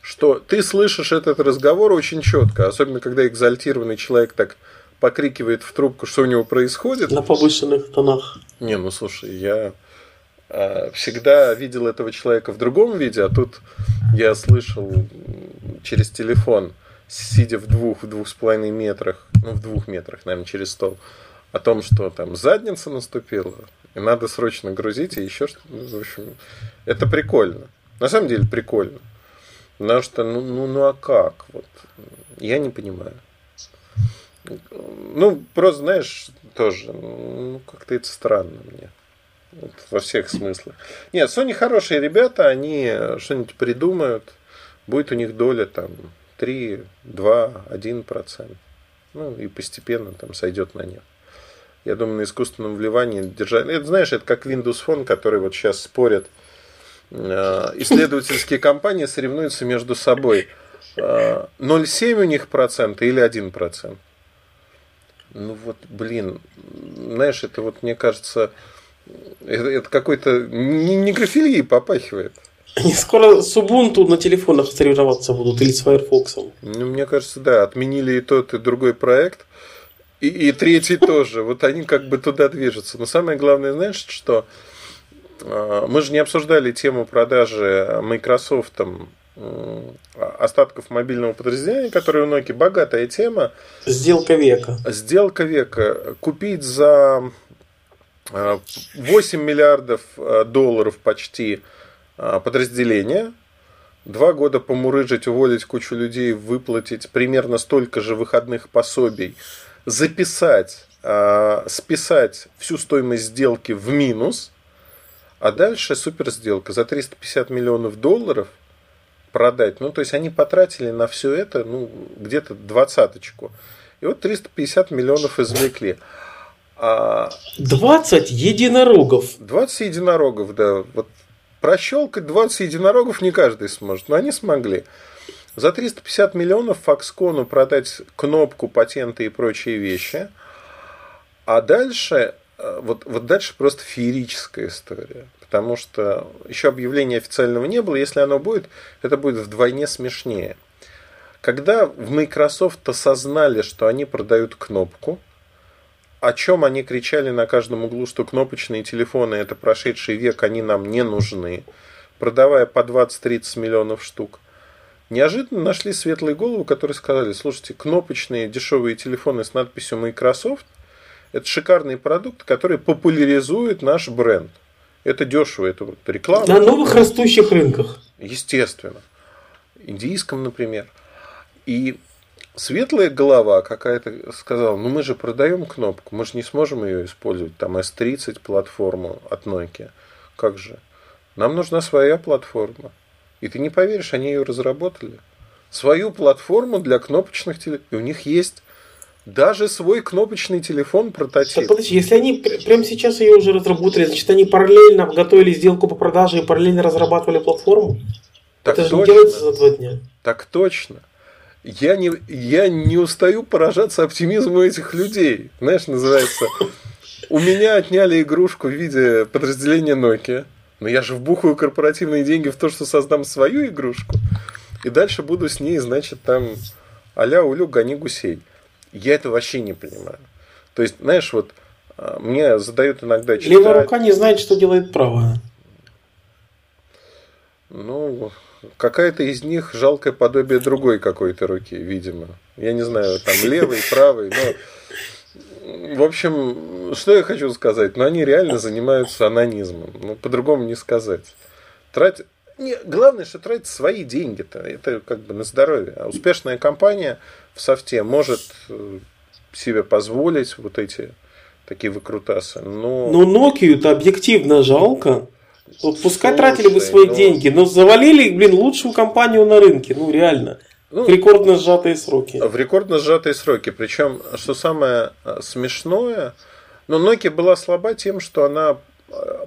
что ты слышишь этот разговор очень четко, особенно когда экзальтированный человек так покрикивает в трубку, что у него происходит. На повышенных тонах. Не, ну слушай, я э, всегда видел этого человека в другом виде, а тут я слышал через телефон, сидя в двух, в двух с половиной метрах, ну в двух метрах, наверное, через стол, о том, что там задница наступила, и надо срочно грузить, и еще что-то. Ну, в общем, это прикольно. На самом деле прикольно. Потому что, ну, ну, ну а как? Вот, я не понимаю. Ну, просто, знаешь, тоже, ну, как-то это странно мне. Вот, во всех смыслах. Нет, Sony хорошие ребята, они что-нибудь придумают, будет у них доля там 3, 2, 1 процент. Ну, и постепенно там сойдет на нет я думаю, на искусственном вливании держать. Это, знаешь, это как Windows Phone, который вот сейчас спорят. Э, исследовательские компании соревнуются между собой. 0,7 э, у них процента или 1 процент. Ну вот, блин, знаешь, это вот, мне кажется, это, это какой-то некрофилии попахивает. Они скоро с Ubuntu на телефонах соревноваться будут или с Firefox. Ну, мне кажется, да, отменили и тот, и другой проект. И, и третий тоже. Вот они как бы туда движутся. Но самое главное, знаешь, что а, мы же не обсуждали тему продажи Microsoft там, остатков мобильного подразделения, которая у Nokia богатая тема. Сделка века. Сделка века. Купить за 8 а, миллиардов а, долларов почти подразделение, два года помурыжить, уволить кучу людей, выплатить примерно столько же выходных пособий – записать, э, списать всю стоимость сделки в минус, а дальше супер сделка за 350 миллионов долларов продать. Ну, то есть они потратили на все это, ну, где-то двадцаточку. И вот 350 миллионов извлекли. А... 20 единорогов. 20 единорогов, да. Вот прощелкать 20 единорогов не каждый сможет, но они смогли. За 350 миллионов Foxconn продать кнопку, патенты и прочие вещи. А дальше, э, вот, вот дальше просто феерическая история. Потому что еще объявления официального не было. Если оно будет, это будет вдвойне смешнее. Когда в Microsoft осознали, что они продают кнопку, о чем они кричали на каждом углу, что кнопочные телефоны это прошедший век, они нам не нужны, продавая по 20-30 миллионов штук, Неожиданно нашли светлые головы, которые сказали, слушайте, кнопочные дешевые телефоны с надписью Microsoft – это шикарный продукт, который популяризует наш бренд. Это дешево, это вот реклама. На новых растущих рынках. Естественно. Индийском, например. И светлая голова какая-то сказала, ну мы же продаем кнопку, мы же не сможем ее использовать, там S30 платформу от Nokia. Как же? Нам нужна своя платформа. И ты не поверишь, они ее разработали. Свою платформу для кнопочных телефонов. И у них есть даже свой кнопочный телефон прототип. Так, подожди, если они прямо сейчас ее уже разработали, значит они параллельно готовили сделку по продаже и параллельно разрабатывали платформу? Так Это точно. же не делается за два дня. Так точно. Я не, я не устаю поражаться оптимизму этих людей. Знаешь, называется, у меня отняли игрушку в виде подразделения Nokia. Но я же вбухаю корпоративные деньги в то, что создам свою игрушку. И дальше буду с ней, значит, там а-ля улю гони гусей. Я это вообще не понимаю. То есть, знаешь, вот а, мне задают иногда читать... Левая рука не знает, что делает правая. Ну, какая-то из них жалкое подобие другой какой-то руки, видимо. Я не знаю, там левый, правый, но в общем, что я хочу сказать? Ну, они реально занимаются анонизмом. Ну, по-другому не сказать. Трать... Не, главное, что тратить свои деньги-то. Это как бы на здоровье. А успешная компания в софте может э, себе позволить вот эти такие выкрутасы. Но... Ну, Nokia-то объективно жалко. Вот пускай Слушай, тратили бы свои ну... деньги, но завалили, блин, лучшую компанию на рынке. Ну, реально. Ну, в рекордно сжатые сроки. В рекордно сжатые сроки. Причем, что самое э, смешное, но ну, Nokia была слаба тем, что она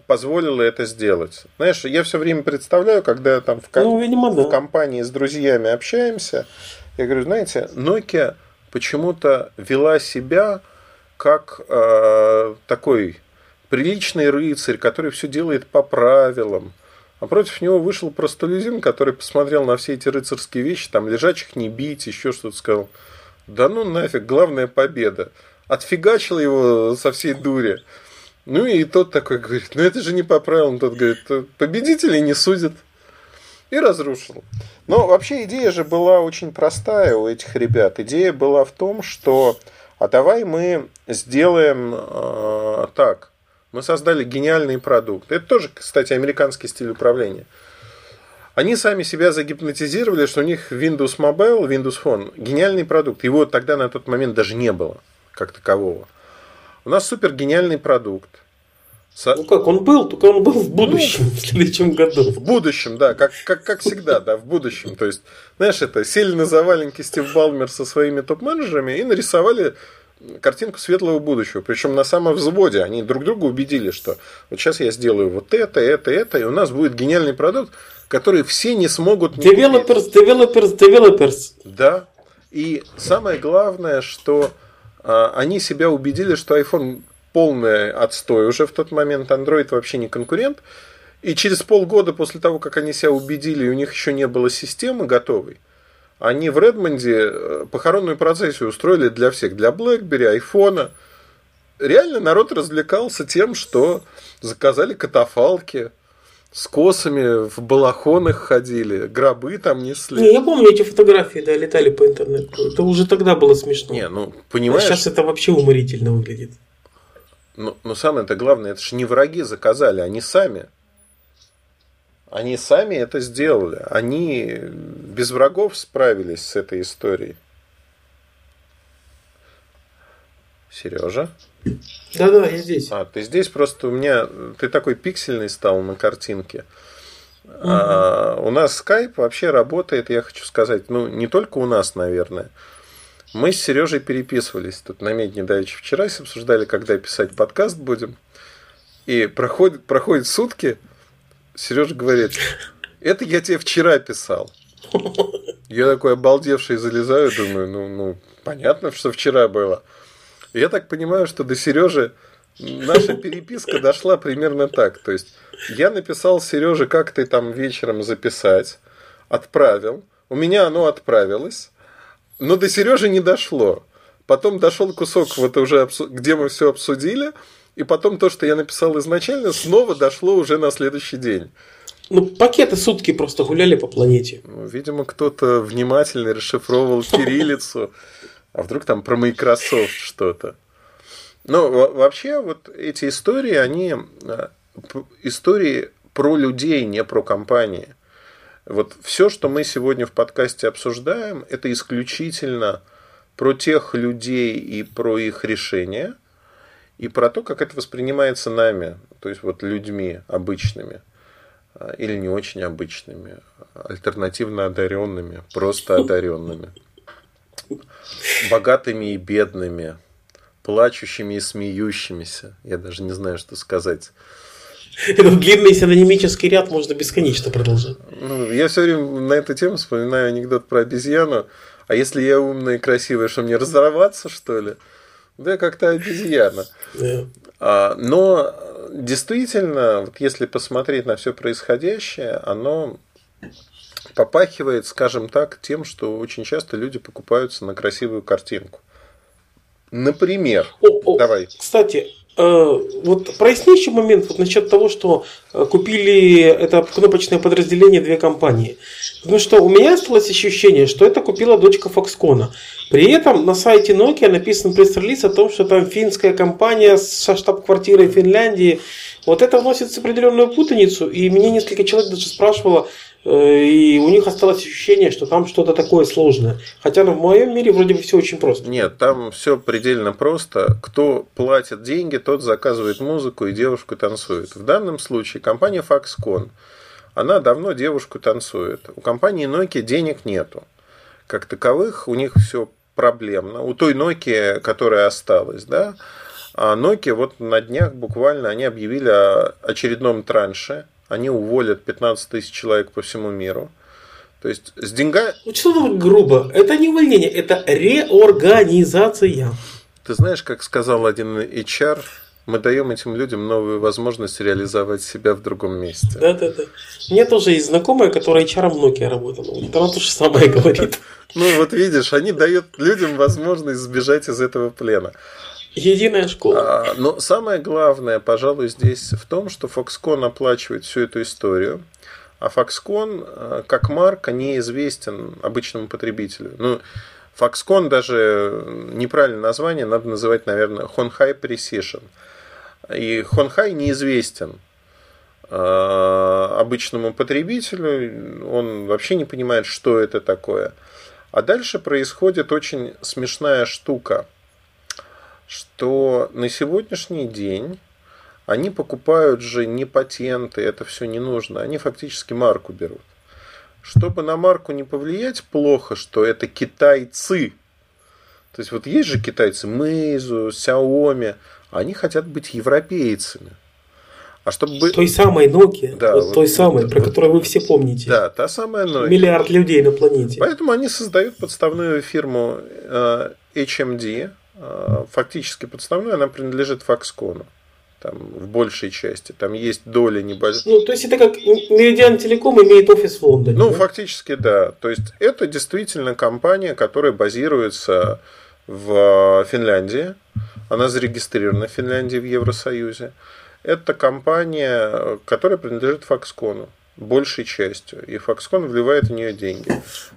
позволила это сделать. Знаешь, я все время представляю, когда там в, ком- ну, видимо, да. в компании с друзьями общаемся, Я говорю, знаете, Nokia почему-то вела себя как э, такой приличный рыцарь, который все делает по правилам. А против него вышел простолюдин, который посмотрел на все эти рыцарские вещи, там лежачих не бить, еще что-то сказал. Да ну нафиг, главная победа. Отфигачил его со всей дури. Ну и тот такой говорит, ну это же не по правилам. Тот говорит, победителей не судят. И разрушил. Но вообще идея же была очень простая у этих ребят. Идея была в том, что а давай мы сделаем э, так. Мы создали гениальный продукт. Это тоже, кстати, американский стиль управления. Они сами себя загипнотизировали, что у них Windows Mobile, Windows Phone гениальный продукт. Его тогда на тот момент даже не было как такового. У нас супер гениальный продукт. Со... Ну как, он был, только он был в будущем, ну, в следующем году. В будущем, да, как, как, как всегда, да, в будущем. То есть, знаешь, это сели на заваленке Стив Балмер со своими топ-менеджерами и нарисовали картинку светлого будущего. Причем на самом взводе они друг друга убедили, что вот сейчас я сделаю вот это, это, это, и у нас будет гениальный продукт, который все не смогут... Не developers, developers, developers. Да. И самое главное, что они себя убедили, что iPhone полный отстой уже в тот момент, Android вообще не конкурент. И через полгода после того, как они себя убедили, у них еще не было системы готовой, они в Редмонде э, похоронную процессию устроили для всех, для BlackBerry, айфона. Реально народ развлекался тем, что заказали катафалки, с косами в балахонах ходили, гробы там несли. Не, я помню эти фотографии, да, летали по интернету. Это уже тогда было смешно. Не, ну, понимаешь... А сейчас это вообще уморительно выглядит. Но, но самое-то главное, это же не враги заказали, они сами. Они сами это сделали. Они без врагов справились с этой историей. Сережа? Да-да, я здесь. А, ты здесь просто у меня... Ты такой пиксельный стал на картинке. Угу. А, у нас Skype вообще работает, я хочу сказать, ну, не только у нас, наверное. Мы с Сережей переписывались тут на медне давеча вчера, обсуждали, когда писать подкаст будем. И проходит, проходит сутки, Сережа говорит, это я тебе вчера писал. Я такой обалдевший залезаю, думаю, ну, ну, понятно, что вчера было. Я так понимаю, что до Сережи наша переписка дошла примерно так. То есть я написал Сереже, как ты там вечером записать, отправил. У меня оно отправилось, но до Сережи не дошло. Потом дошел кусок, вот уже, где мы все обсудили, и потом то, что я написал изначально, снова дошло уже на следующий день. Ну, пакеты сутки просто гуляли по планете. Ну, видимо, кто-то внимательно расшифровывал кириллицу. А вдруг там про Microsoft что-то. Но вообще вот эти истории, они э, истории про людей, не про компании. Вот все, что мы сегодня в подкасте обсуждаем, это исключительно про тех людей и про их решения, и про то, как это воспринимается нами, то есть вот людьми обычными э, или не очень обычными, альтернативно одаренными, просто одаренными богатыми и бедными, плачущими и смеющимися. Я даже не знаю, что сказать. Этот длинный синонимический ряд можно бесконечно продолжать. Ну, я все время на эту тему вспоминаю анекдот про обезьяну. А если я умная и красивая, что мне разорваться, что ли? Да, как-то обезьяна. Yeah. А, но действительно, вот если посмотреть на все происходящее, оно попахивает, скажем так, тем, что очень часто люди покупаются на красивую картинку. Например, о, о, давай. Кстати, э, вот проясни еще момент вот насчет того, что э, купили это кнопочное подразделение две компании. Потому что у меня осталось ощущение, что это купила дочка Foxconn. При этом на сайте Nokia написан пресс-релиз о том, что там финская компания со штаб-квартирой Финляндии. Вот это вносит определенную путаницу. И меня несколько человек даже спрашивало, и у них осталось ощущение, что там что-то такое сложное. Хотя в моем мире вроде бы все очень просто. Нет, там все предельно просто. Кто платит деньги, тот заказывает музыку и девушку танцует. В данном случае компания Foxconn, она давно девушку танцует. У компании Nokia денег нету. Как таковых у них все проблемно. У той Nokia, которая осталась, да, а Nokia вот на днях буквально они объявили о очередном транше они уволят 15 тысяч человек по всему миру. То есть с деньгами... Ну что грубо? Это не увольнение, это реорганизация. Ты знаешь, как сказал один HR, мы даем этим людям новую возможность реализовать себя в другом месте. Да, да, да. У меня тоже есть знакомая, которая HR в Nokia работала. Вот она то же самое говорит. Ну вот видишь, они дают людям возможность сбежать из этого плена. Единая школа. А, но самое главное, пожалуй, здесь в том, что Foxconn оплачивает всю эту историю. А Foxconn, э, как марка, неизвестен обычному потребителю. Ну, Foxconn даже неправильное название, надо называть, наверное, Honhai Precision. И Honhai неизвестен э, обычному потребителю, он вообще не понимает, что это такое. А дальше происходит очень смешная штука, что на сегодняшний день они покупают же не патенты, это все не нужно. Они фактически марку берут. Чтобы на марку не повлиять, плохо, что это китайцы. То есть вот есть же китайцы, Meizu, Xiaomi, они хотят быть европейцами. А чтобы... Той самой Nokia, да, вот, вот той самой, вот, про вот, которую вы все помните. Да, та самая Nokia. Миллиард людей на планете. Поэтому они создают подставную фирму э, HMD. Э, фактически подставную, она принадлежит Foxconn там, в большей части. Там есть доля небольшая. Ну, то есть это как Meridian Telecom имеет офис в Лондоне. Ну, да? фактически, да. То есть это действительно компания, которая базируется в Финляндии. Она зарегистрирована в Финляндии в Евросоюзе. Это компания, которая принадлежит Foxconn большей частью. И Foxconn вливает в нее деньги.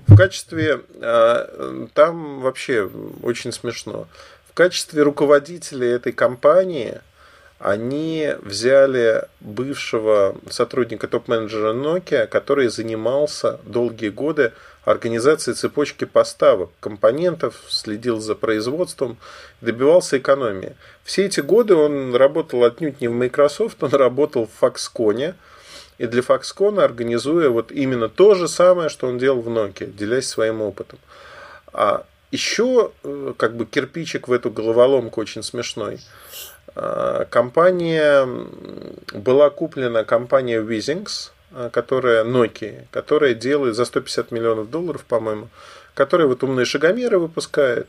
В качестве... А, там вообще очень смешно. В качестве руководителя этой компании – они взяли бывшего сотрудника топ-менеджера Nokia, который занимался долгие годы организацией цепочки поставок компонентов, следил за производством, добивался экономии. Все эти годы он работал отнюдь не в Microsoft, он работал в Foxconn, и для Foxconn организуя вот именно то же самое, что он делал в Nokia, делясь своим опытом. А еще э, как бы кирпичик в эту головоломку очень смешной – Э, компания была куплена компания Wizings, э, которая Nokia, которая делает за 150 миллионов долларов, по-моему, которая вот умные шагомеры выпускает,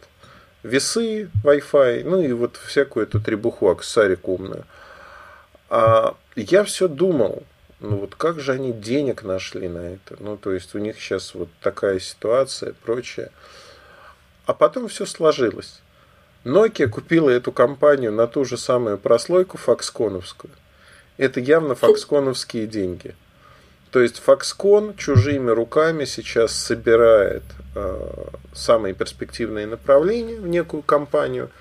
весы, Wi-Fi, ну и вот всякую эту требуху, аксессуарику умную. А я все думал, ну вот как же они денег нашли на это? Ну, то есть у них сейчас вот такая ситуация прочее. А потом все сложилось. Nokia купила эту компанию на ту же самую прослойку фоксконовскую. Это явно фоксконовские деньги. То есть Foxconn чужими руками сейчас собирает э, самые перспективные направления в некую компанию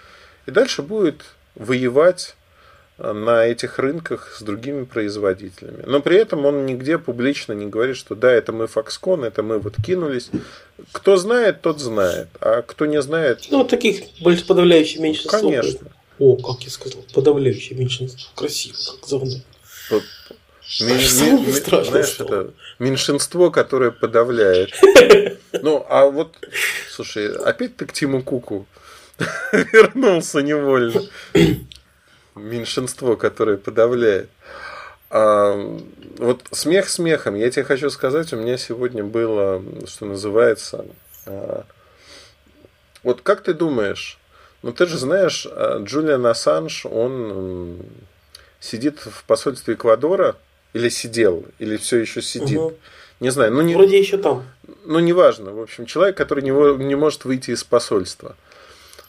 и дальше будет воевать на этих рынках с другими производителями. Но при этом он нигде публично не говорит, что да, это мы Foxconn, это мы вот кинулись. Кто знает, тот знает. А кто не знает... Ну, таких больше подавляющее меньшинство. Конечно. О, как я сказал, подавляющее меньшинство. Красиво, как завно. знаешь, это меньшинство, которое подавляет. Ну, а вот, слушай, опять ты к Тиму Куку вернулся невольно меньшинство, которое подавляет. А, вот смех смехом. Я тебе хочу сказать, у меня сегодня было, что называется, а, вот как ты думаешь, ну ты же знаешь, а, Джулиан Ассанж, он сидит в посольстве Эквадора, или сидел, или все еще сидит. Угу. Не знаю, ну не. Вроде еще там. Ну, неважно. В общем, человек, который не, не может выйти из посольства.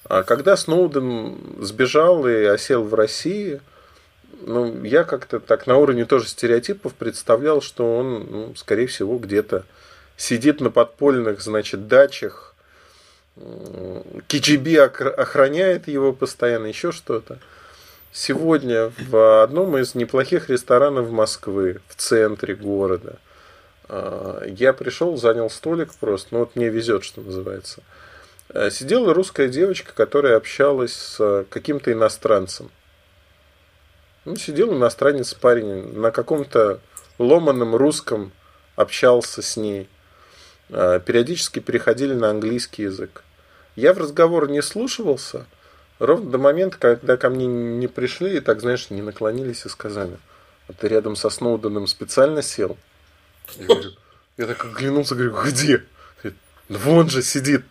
А когда Сноуден сбежал и осел в России, ну, я как-то так на уровне тоже стереотипов представлял, что он, ну, скорее всего, где-то сидит на подпольных, значит, дачах, КГБ охраняет его постоянно, еще что-то. Сегодня в одном из неплохих ресторанов Москвы, в центре города, а, я пришел, занял столик просто, ну вот мне везет, что называется – сидела русская девочка, которая общалась с э, каким-то иностранцем. Ну, сидел иностранец парень на каком-то ломаном русском общался с ней. Э, периодически переходили на английский язык. Я в разговор не слушался, ровно до момента, когда ко мне не пришли и так, знаешь, не наклонились и сказали, а ты рядом со Сноуденом специально сел? Я говорю, Я так оглянулся, говорю, где? Говорит, «Да вон же сидит.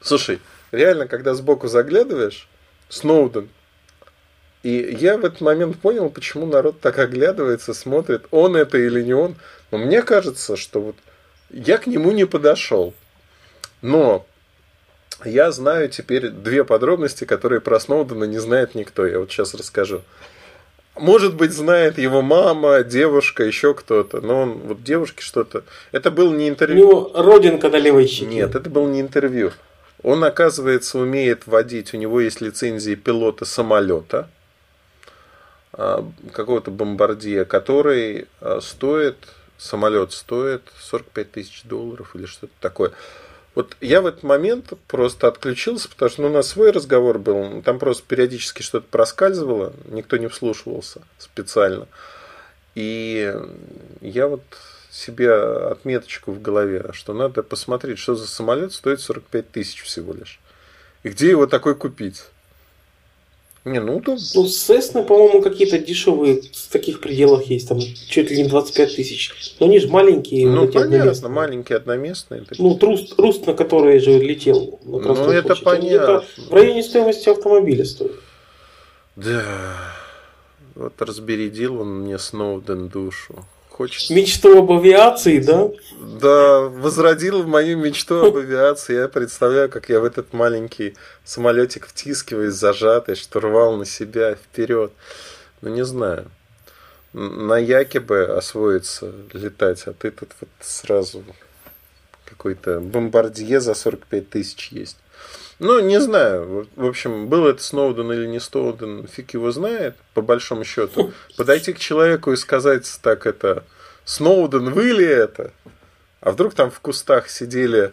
Слушай, реально, когда сбоку заглядываешь, Сноуден. И я в этот момент понял, почему народ так оглядывается, смотрит, он это или не он. Но мне кажется, что вот я к нему не подошел. Но я знаю теперь две подробности, которые про Сноудена не знает никто. Я вот сейчас расскажу. Может быть, знает его мама, девушка, еще кто-то. Но он, вот девушки что-то... Это был не интервью. У него родинка на левой щеке. Нет, это был не интервью. Он, оказывается, умеет водить. У него есть лицензия пилота самолета а, какого-то бомбардия, который а, стоит, самолет стоит 45 тысяч долларов или что-то такое. Вот я в этот момент просто отключился, потому что ну, у нас свой разговор был, там просто периодически что-то проскальзывало, никто не вслушивался специально. И я вот себе отметочку в голове, что надо посмотреть, что за самолет стоит 45 тысяч всего лишь. И где его такой купить? Не, ну то... Ну, Cessna, по-моему, какие-то дешевые в таких пределах есть, там чуть ли не 25 тысяч. Но они же маленькие. Ну, вот понятно, маленькие одноместные. Такие. Ну, труст, руст, на который же летел. На ну, это площади. понятно. в районе стоимости автомобиля стоит. Да. Вот разбередил он мне Сноуден душу. Хочется. Мечту об авиации, да? Да, возродил мою мечту об авиации. Я представляю, как я в этот маленький самолетик втискиваюсь, зажатый, штурвал на себя вперед. Ну, не знаю. На Яке бы освоиться летать, а ты тут вот сразу какой-то бомбардье за 45 тысяч есть. Ну, не знаю. В общем, был это Сноуден или не Сноуден, фиг его знает, по большому счету. Подойти к человеку и сказать так это, Сноуден, вы ли это? А вдруг там в кустах сидели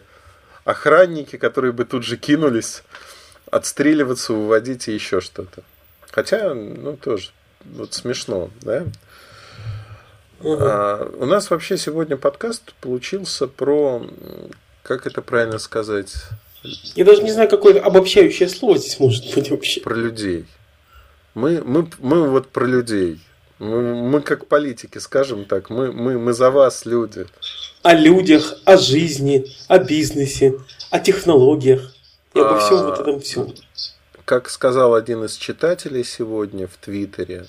охранники, которые бы тут же кинулись отстреливаться, уводить и еще что-то. Хотя, ну, тоже, вот смешно, да? Угу. А, у нас вообще сегодня подкаст получился про, как это правильно сказать, я даже не знаю, какое обобщающее слово здесь может быть вообще. Про людей. Мы, мы, мы вот про людей. Мы, мы как политики, скажем так, мы, мы, мы за вас, люди. О людях, о жизни, о бизнесе, о технологиях. И обо всем а, вот этом всем. Как сказал один из читателей сегодня в Твиттере,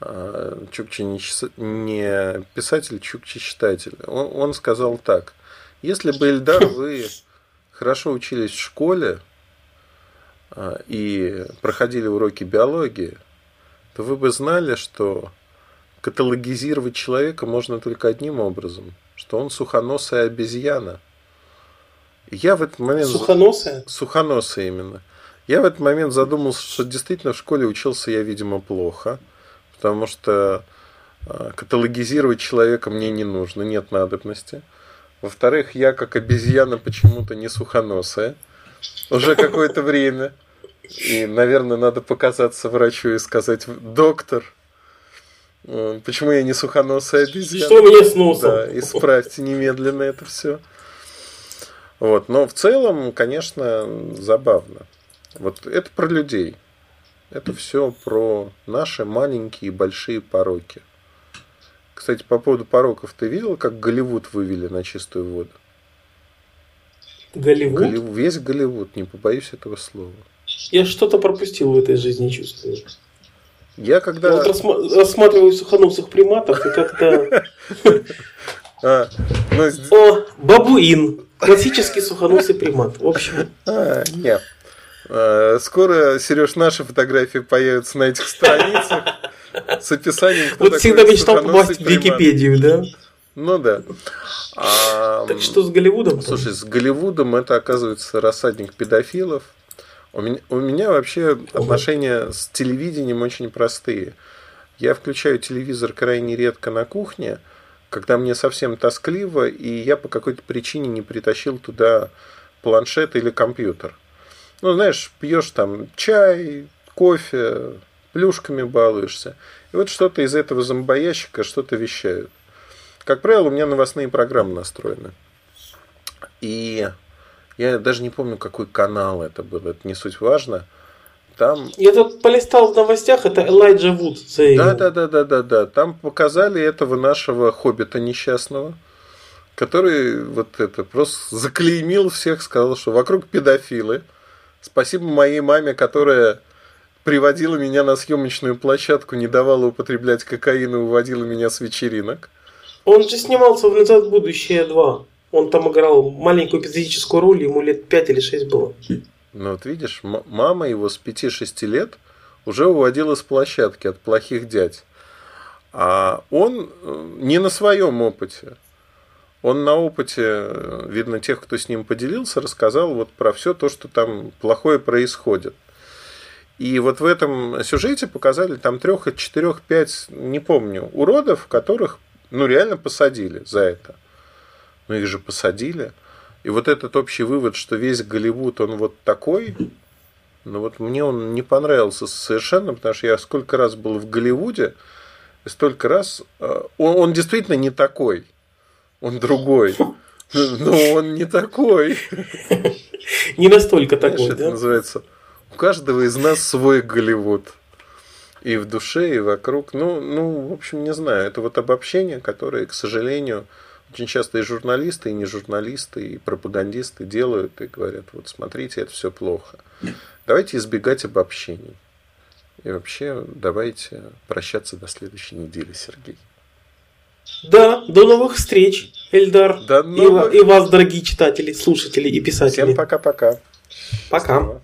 а, Чукчи не, не писатель, Чукчи читатель. Он, он сказал так. Если бы, Эльдар, вы хорошо учились в школе а, и проходили уроки биологии, то вы бы знали, что каталогизировать человека можно только одним образом, что он сухоносая обезьяна. Я в этот момент... Сухоносая? Сухоносая именно. Я в этот момент задумался, что действительно в школе учился я, видимо, плохо, потому что а, каталогизировать человека мне не нужно, нет надобности. Во-вторых, я как обезьяна почему-то не сухоносая. Уже какое-то время. И, наверное, надо показаться врачу и сказать, доктор, э, почему я не сухоносая обезьяна? Что мне с носом? Да, исправьте немедленно это все. Вот. Но в целом, конечно, забавно. Вот это про людей. Это все про наши маленькие и большие пороки. Кстати, по поводу пороков, ты видел, как Голливуд вывели на чистую воду? Голливуд? Голливуд весь Голливуд, не побоюсь этого слова. Я что-то пропустил в этой жизни, чувствую. Я когда... Я вот рассма- рассматриваю сухоносых приматов и как-то... А, ну, О, бабуин. Классический сухоносый примат. В общем. А, нет. А, скоро, Сереж, наши фотографии появятся на этих страницах с описанием. Вот всегда мечтал попасть в Википедию, да? Ну да. А, так что с Голливудом? Слушай, с Голливудом это оказывается рассадник педофилов. У меня, у меня вообще отношения с телевидением очень простые. Я включаю телевизор крайне редко на кухне, когда мне совсем тоскливо, и я по какой-то причине не притащил туда планшет или компьютер. Ну, знаешь, пьешь там чай, кофе, плюшками балуешься. И вот что-то из этого зомбоящика что-то вещают. Как правило, у меня новостные программы настроены. И я даже не помню, какой канал это был, это не суть важно. Там... Я тут полистал в новостях, это Элайджа Вуд. Да, да, да, да, да, да. Там показали этого нашего хоббита несчастного, который вот это просто заклеймил всех, сказал, что вокруг педофилы. Спасибо моей маме, которая приводила меня на съемочную площадку, не давала употреблять кокаин и уводила меня с вечеринок. Он же снимался в «Назад в будущее 2». Он там играл маленькую эпизодическую роль, ему лет 5 или 6 было. Ну вот видишь, мама его с 5-6 лет уже уводила с площадки от плохих дядь. А он э, не на своем опыте. Он на опыте, э, видно, тех, кто с ним поделился, рассказал вот про все то, что там плохое происходит. И вот в этом сюжете показали там трех, четырех, пять, не помню, уродов, которых ну реально посадили за это. Ну их же посадили. И вот этот общий вывод, что весь Голливуд, он вот такой, ну вот мне он не понравился совершенно, потому что я сколько раз был в Голливуде, столько раз... Э, он, он действительно не такой. Он другой. Но он не такой. Не настолько такой, Это называется у каждого из нас свой Голливуд. И в душе, и вокруг. Ну, ну, в общем, не знаю. Это вот обобщение, которое, к сожалению, очень часто и журналисты, и не журналисты, и пропагандисты делают и говорят, вот смотрите, это все плохо. Давайте избегать обобщений. И вообще давайте прощаться до следующей недели, Сергей. Да, до новых встреч, Эльдар. До новых... и, и вас, дорогие читатели, слушатели и писатели. Всем пока-пока. Пока. -пока. пока.